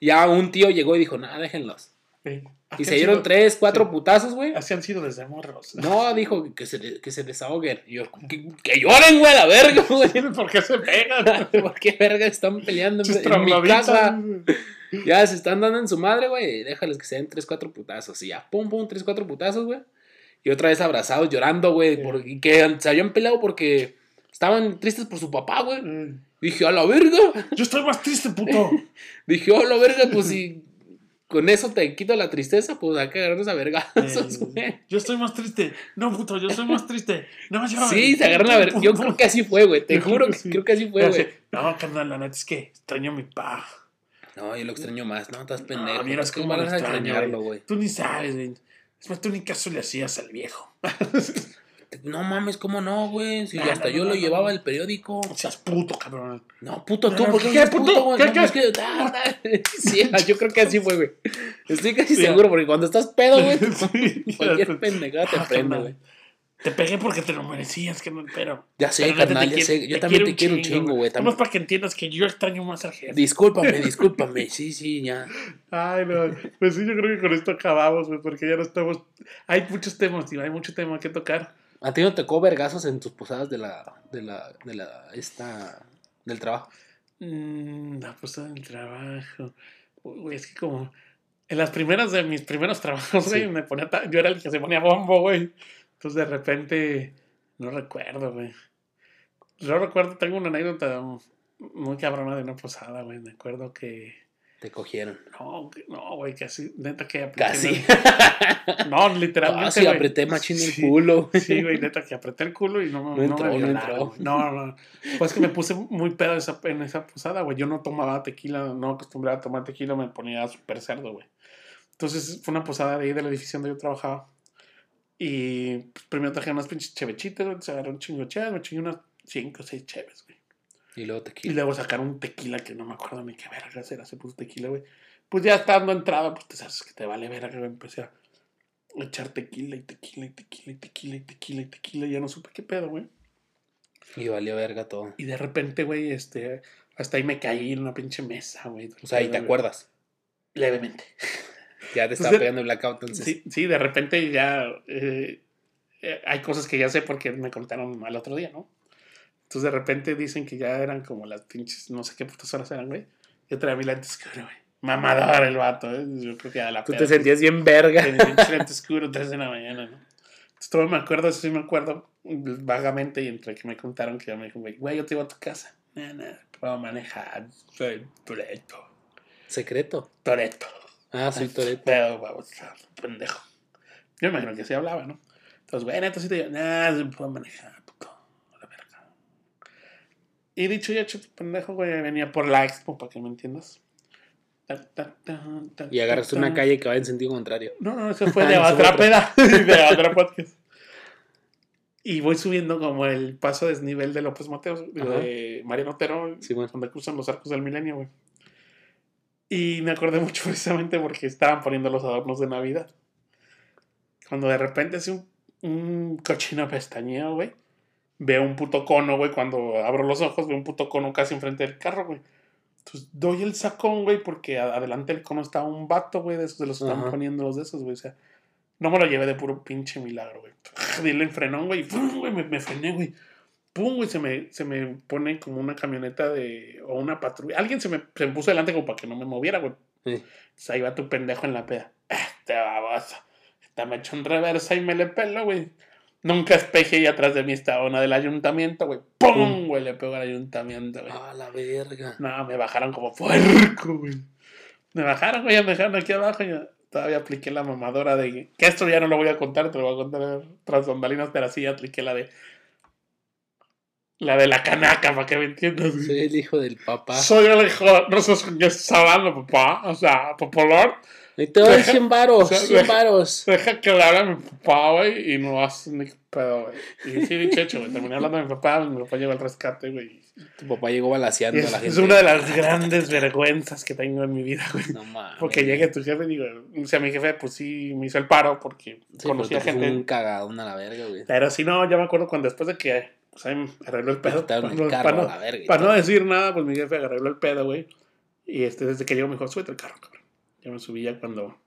ya un tío llegó y dijo, nada, déjenlos.
Sí.
Y se dieron
sido-
tres, cuatro
sí.
putazos, güey.
Así han sido desde morros.
No, dijo que se, que se desahoguen. Y yo, que, que lloren, güey, la verga, güey.
¿Por qué se pegan?
¿Por qué verga están peleando en, en mi casa? Ya se están dando en su madre, güey. Déjales que se den tres, cuatro putazos. Y ya, pum, pum, tres, cuatro putazos, güey. Y otra vez abrazados, llorando, güey.
Sí.
por- y que se habían peleado porque estaban tristes por su papá, güey.
Mm.
Dije, a la verga.
Yo estoy más triste, puto.
Dije, a la verga, pues si con eso te quito la tristeza, pues hay que agarrarnos a vergazos,
Eh,
güey.
yo estoy más triste. No, puto, yo soy más triste. No, yo.
Sí, se agarran a ver. Yo creo que así fue, güey. Te
Yo
juro
que sí.
creo que así fue, güey.
No, carnal, la neta es que extraño a mi pa.
No, yo lo extraño más. No, estás pendejo.
No, cómo
vas a extrañarlo, güey.
Tú ni sabes, güey. Es más, tú ni caso le hacías al viejo.
No mames, ¿cómo no, güey? Si
No,
hasta
no,
yo
no,
lo llevaba al periódico.
Seas puto, cabrón.
No, puto tú,
no,
¿por qué
¿qué,
eres
puto?
güey?
¿Qué, qué?
es que- ah. Sí, yo creo que así fue, güey. Estoy casi
Sí.
seguro, porque cuando estás pedo, güey,
Sí,
cualquier pendejada te
Ah,
prende, güey.
Te pegué porque te lo merecías, que no, pero.
Ya sé,
pero
carnal, ya
quiero-
sé. Yo también te quiero un chingo, güey. Tam-
para que entiendas que yo extraño más al jefe.
Discúlpame, discúlpame. Sí, sí, ya.
Ay, no. Pues sí, yo creo que con esto acabamos, güey, porque ya no estamos. Hay muchos temas, tío, hay mucho tema que tocar.
¿A ti no te tocó vergazos en tus posadas de la, de la, de la, esta, del trabajo?
Mm, la puesta del trabajo. Uy, güey, es que como. En las primeras de mis primeros trabajos, güey,
Sí.
me ponía. Yo era el que se ponía bombo, güey. Entonces de repente. No recuerdo, güey. Yo recuerdo, tengo una anécdota muy cabrona de una posada, güey. Me acuerdo que.
Te cogieron.
No, no, güey, casi. Neta que apreté.
Casi.
No, literalmente.
Casi
güey.
apreté machín el
Sí.
culo.
Sí, güey, neta, que apreté el culo y no, me-
No
no
entró,
me
no
violaron, güey. No, no. Pues que me puse muy pedo esa, en esa posada, güey. Yo no tomaba tequila, no acostumbraba a tomar tequila, me ponía súper cerdo, güey. Entonces fue una posada de ahí del edificio donde yo trabajaba. Y pues, primero traje unas pinches chevechitas, güey. Se agarró un chingo de cheves, me chingué unas 5 o 6 cheves, güey.
Y luego te
Y luego sacaron un tequila que no me acuerdo ni qué verga era, se puso tequila, güey. Pues ya estando entrada, pues te sabes que te vale verga, güey. Empecé a echar tequila y tequila y tequila y tequila y tequila y tequila y ya no supe qué pedo, güey.
Y valió verga todo.
Y de repente, güey, este, hasta ahí me caí en una pinche mesa, güey.
O sea, y te acuerdas.
Levemente.
Ya te estaba
Entonces,
pegando el blackout, entonces.
Sí, sí, de repente ya eh, eh, hay cosas que ya sé porque me contaron al otro día, ¿no? Entonces de repente dicen que ya eran como las pinches, no sé qué putas horas eran, güey. Yo traía mi lente oscuro, güey. Mamador el vato, ¿eh? Yo creo que a la
Tú
peda,
te sentías bien verga.
Con mi lente oscuro, 3 de la mañana, ¿no? Entonces todo me acuerdo, eso sí me acuerdo vagamente y entre que me contaron que ya me dijo, güey, güey, yo te iba a tu casa. No, no, puedo manejar, soy Toreto.
Secreto.
Toreto.
Ah, soy Toreto.
Pero, vamos, pendejo. Yo me imagino que sí hablaba, ¿no? Entonces, güey, neta, sí te digo, sí puedo manejar, puto. a La verga. Y dicho y hecho, pendejo, güey, venía por la expo, para que me entiendas. Ta, ta, ta, ta,
Y agarraste una calle que va en sentido contrario.
No, no, eso fue
Ah,
de
fue
otra peda, de otra podcast. Y voy subiendo como el paso desnivel de López Mateos, digo, de Mariano Otero,
Sí, bueno.
donde cruzan los arcos del milenio, güey. Y me acordé mucho precisamente porque estaban poniendo los adornos de Navidad. Cuando de repente hace un, un cochino pestañeo, güey. Veo un puto cono, güey. Cuando abro los ojos, veo un puto cono casi enfrente del carro, güey. Entonces doy el sacón, güey, porque adelante del cono estaba un vato, güey, de esos de los están
Ajá.
poniendo los de esos, güey. O sea, no me lo llevé de puro pinche milagro, güey. Dile en frenón, güey. y ¡pum! güey, me, me frené, güey. Pum, güey, se me, se me pone como una camioneta de. o una patrulla. Alguien se me, se me puso delante como para que no me moviera, güey.
Sí.
Entonces ahí va tu pendejo en la peda. Ah, Te baboso. Esta me echó en reversa y me le pelo, güey. Nunca espeje y atrás de mí estaba una del ayuntamiento, güey. ¡Pum! Güey, le pegó al ayuntamiento, güey.
Ah, la verga.
No, me bajaron como puerco, güey. Me bajaron, güey, me dejaron aquí abajo. y yo todavía apliqué la mamadora de. Que esto ya no lo voy a contar, te lo voy a contar tras bambalinas, pero sí apliqué la de. La de la canaca, para que me entiendas. güey.
Soy el hijo del papá.
Soy el hijo, no está hablando, papá. O sea, popular.
Y te doy 100 varos,
O sea,
100 varos.
Deja que le hable a mi papá, güey, y no hace ni pedo, güey. Y sí, dicho hecho, güey. Terminé hablando de mi papá, mi papá llegó al rescate, güey.
Tu papá llegó balaseando
Es,
a la gente.
es una de las grandes vergüenzas que tengo en mi vida, güey.
No mames.
Porque llegue tu jefe y digo, o sea, mi jefe, pues sí, me hizo el paro porque
Sí,
conocía gente.
un cagadón a la verga, güey.
Pero si no, yo me acuerdo cuando después de que pues, ahí me arregló el pedo. Para
el carro
para no-
a la verga
para no decir nada, pues mi jefe arregló el pedo, güey. Y este, desde que llegó me dijo, súbete el carro, cabrón. Ya me subí ya cuando,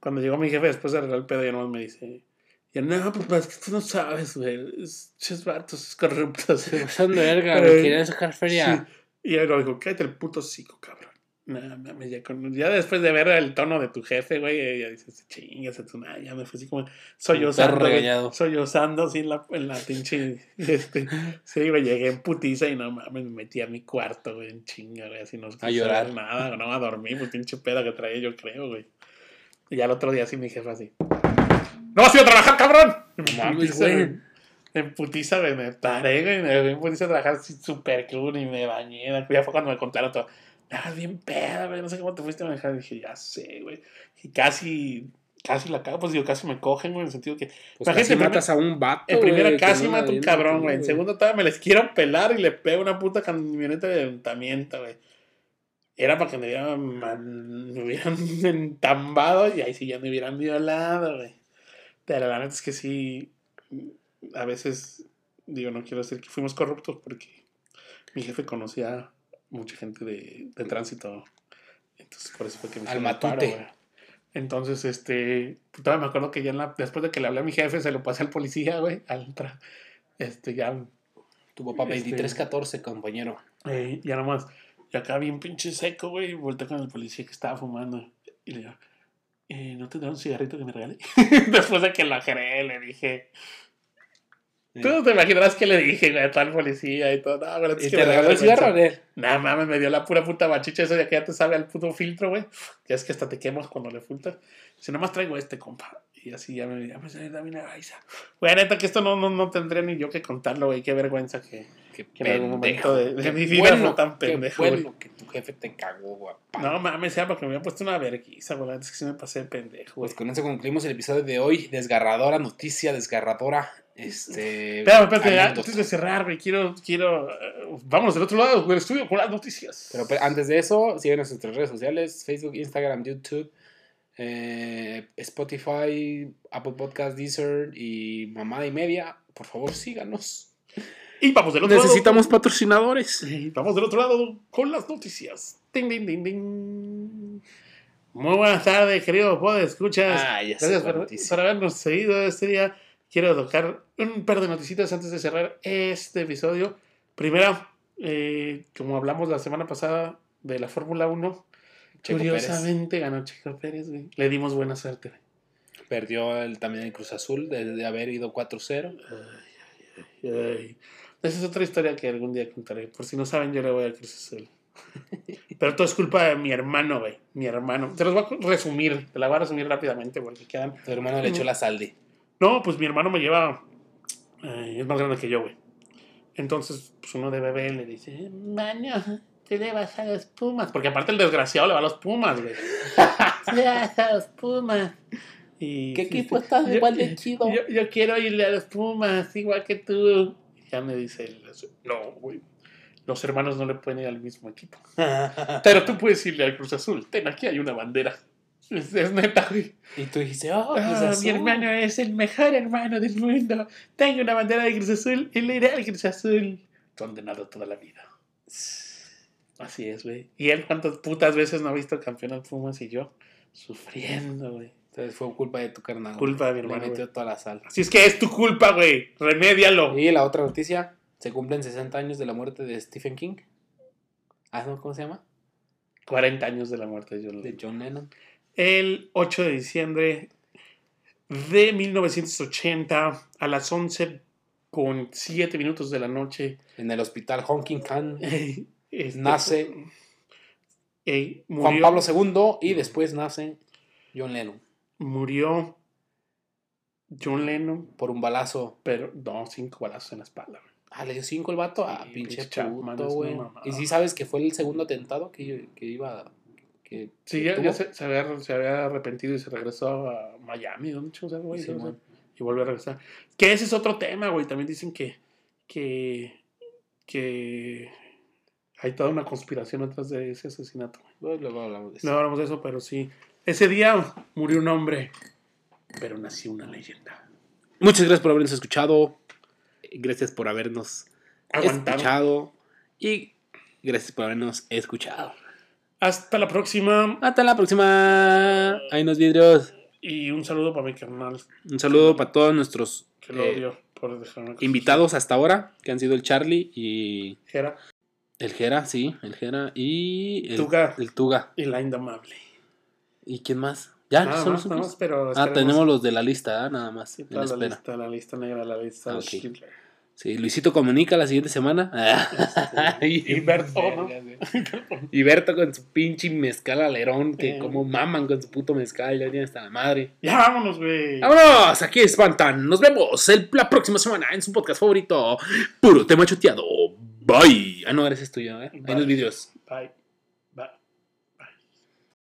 cuando llegó mi jefe después de arreglar el pedo, ya no me dice, ya no, papá, es que tú no sabes, güey. Es ches vatos, es corruptos.
Pasaron de verga,
Eh,
querían sacar feria.
Sí. Y él dijo, cállate el puto cico, cabrón. Nada, mames, ya, con- ya después de ver el tono de tu jefe, güey, ya dices, chingas a tu madre, ya me fue así como sollozando.
regañado.
Sollozando así en la, en la pinche. Este, sí, güey, llegué en putiza y no mames, me metí a mi cuarto, güey, en chinga, güey, así no quise
llorar.
Nada, no, a dormir, pues pinche peda que traía, yo creo, güey. Y ya el otro día sí mi jefe así. ¡No a ir a trabajar, cabrón!
No mames, güey.
En putiza, me paré, güey, me fui en putiza a trabajar súper cool y me bañé. Ya fue cuando me contaron todo. Ah, bien peda, güey, no sé cómo te fuiste a manejar. Y dije, ya sé, güey. Y casi, casi la cago, pues digo, casi me cogen, güey, en el sentido que
Pues
Imagínate, primer-
matas a un vato,
en primera casi
una
mato un cabrón, güey. En segundo todavía me les quiero pelar y le pego una puta camioneta de ayuntamiento, güey. Era para que me hubieran, man- me hubieran entambado y ahí sí ya me hubieran violado, güey. Pero la neta es que sí, a veces, digo, no quiero decir que fuimos corruptos porque mi jefe conocía mucha gente de, de tránsito. Entonces, por eso fue que me
Al
paro,
matute.
güey. Entonces, este, pues, todavía me acuerdo que ya en la- después de que le hablé a mi jefe, se lo pasé al policía, güey, al tra- este, ya,
Tu papá
Este-
2314, compañero.
eh, ya nomás, y acá bien pinche seco, güey, y volteé con el policía que estaba fumando, y le digo, eh, ¿no tendrá un cigarrito que me regale? después de que lo ajeré, le dije, tú no te imaginarás que le dije, güey, a tal policía y todo, no, güey, es
¿Y
que
te
me
regaló el
vergüenza".
cigarro, él?
Nah, mames, me dio la pura puta bachicha eso de que ya te sabe al puto filtro, güey. Que es que hasta te quemas cuando le filtras. Si nomás traigo este, compa. Y así ya me, ya me sale también a Raiza. Güey, neta que esto no, no, no tendría ni yo que contarlo, güey. Qué vergüenza que,
Qué
que en algún momento de, de
Qué
mi vida
bueno,
fue tan
qué
pendejo, güey.
bueno que tu jefe te cagó, guapa.
No mames, sea porque me había puesto una vergüenza, güey. Es que sí me pasé de pendejo, güey.
Pues con eso concluimos el episodio de hoy. Desgarradora noticia, desgarradora. Este.
Espérame, espérate, antes de cerrar, güey, quiero, quiero, eh, vámonos del otro lado del estudio con las noticias.
Pero pe- antes de eso, síguenos en nuestras redes sociales: Facebook, Instagram, YouTube, eh, Spotify, Apple Podcast, Deezer y Mamada y Media. Por favor, síganos.
y vamos del otro
Necesitamos patrocinadores.
Sí, vamos del otro lado con las noticias. Ding, ding, ding, ding. Muy buenas tardes, queridos podescuchas. escuchas.
Ah, ya
Gracias por, por habernos seguido este día. Quiero tocar un par de noticitas antes de cerrar este episodio. Primero, eh, como hablamos la semana pasada de la Fórmula 1,
Checo
curiosamente ganó Checo Pérez. güey. Le dimos buena suerte. güey.
Perdió el, también el Cruz Azul de, de haber ido 4-0.
Ay, Esa es otra historia que algún día contaré. Por si no saben, yo le voy a Cruz Azul. Pero todo es culpa de mi hermano, güey. Mi hermano. Te los voy a resumir. Te la voy a resumir rápidamente porque quedan.
Tu hermano le echó la saldi.
No, pues mi hermano me lleva. eh, es más grande que yo, güey. Entonces, pues uno de bebé le dice: Hermano, te le vas a los Pumas. Porque aparte el desgraciado le va a los Pumas, güey. Le vas a los Pumas. Y,
¿Qué equipo
sí.
estás
Yo-
igual de chido?
Yo, yo quiero irle a los Pumas, igual que tú. Y ya me dice él, no, güey. Los hermanos no le pueden ir al mismo equipo. Pero tú puedes irle al Cruz Azul. Ten, aquí hay una bandera. Es, es neta, güey.
y tú dijiste, oh, Cruz
Ah,
Azul.
mi hermano es el mejor hermano del mundo. Tengo una bandera de Cruz Azul y le iré al Cruz Azul. Condenado toda la vida. Así es, güey. ¿Y él cuántas putas veces no ha visto campeón al Pumas y yo? Sufriendo, güey.
Entonces fue culpa de tu carnal.
Culpa de mi
Le
hermano,
metió
güey.
toda la sal.
Así es que es tu culpa, güey. Remédialo.
Y la otra noticia, se cumplen 60 años de la muerte de Stephen King. Ah, ¿no? ¿Cómo se llama?
40 años de la muerte de John
De
Lennon.
John Lennon.
El 8 de diciembre de 1980 a las 11 con 7 minutos de la noche
En el hospital Honking Khan.
este,
Nace
eh,
Juan Pablo II y después nace John Lennon.
murió John Lennon,
Por un balazo.
pero no, cinco balazos en la espalda.
Ah, le dio 5 el vato. Ah,
Sí,
pinche
pinche
puto, güey. Y sí sabes que fue el segundo atentado que, que iba. Que
Sí, ya, se, se había, se había arrepentido y se regresó a Miami, ¿dónde chingados, güey?
Sí,
No y vuelve a regresar. Que ese es otro tema, güey. También dicen que, que, que hay toda una conspiración atrás de ese asesinato. güey.
Luego- Luego hablamos de eso.
No hablamos de eso, pero sí. Ese día murió un hombre, pero nació una leyenda.
Muchas gracias por habernos escuchado. Gracias por habernos
Aguantado.
escuchado. Y gracias por habernos escuchado.
Hasta la próxima.
Hasta la próxima. Ahí nos vidrios.
Y un saludo para mi carnal,
Un saludo para todos nuestros
que lo
eh,
por
invitados hasta ahora, que han sido el Charlie y
Jera
el Jera, sí, el Jera y el
Tuga.
El Tuga.
y la Indomable.
¿Y quién más? Ya,
Nada
son
más,
los
nada
únicos?
más, pero
Ah, tenemos los de la lista, ah, nada más.
Sí,
en
toda la
espera.
lista, la lista negra, la lista
Ah, ok.
Schindler.
Sí, Luisito comunica la siguiente semana. Ay,
Y Berto, ¿no?
Y Berto con su pinche mezcal alerón, que como maman con su puto mezcal, ya tiene hasta la madre.
Ya vámonos, güey.
¡Vámonos! Aquí espantan. Nos vemos el- la próxima semana en su podcast favorito. Puro tema choteado. Bye. Ah, no, eres esto yo, ¿eh? Hay
Bye.
unos vídeos.
Bye.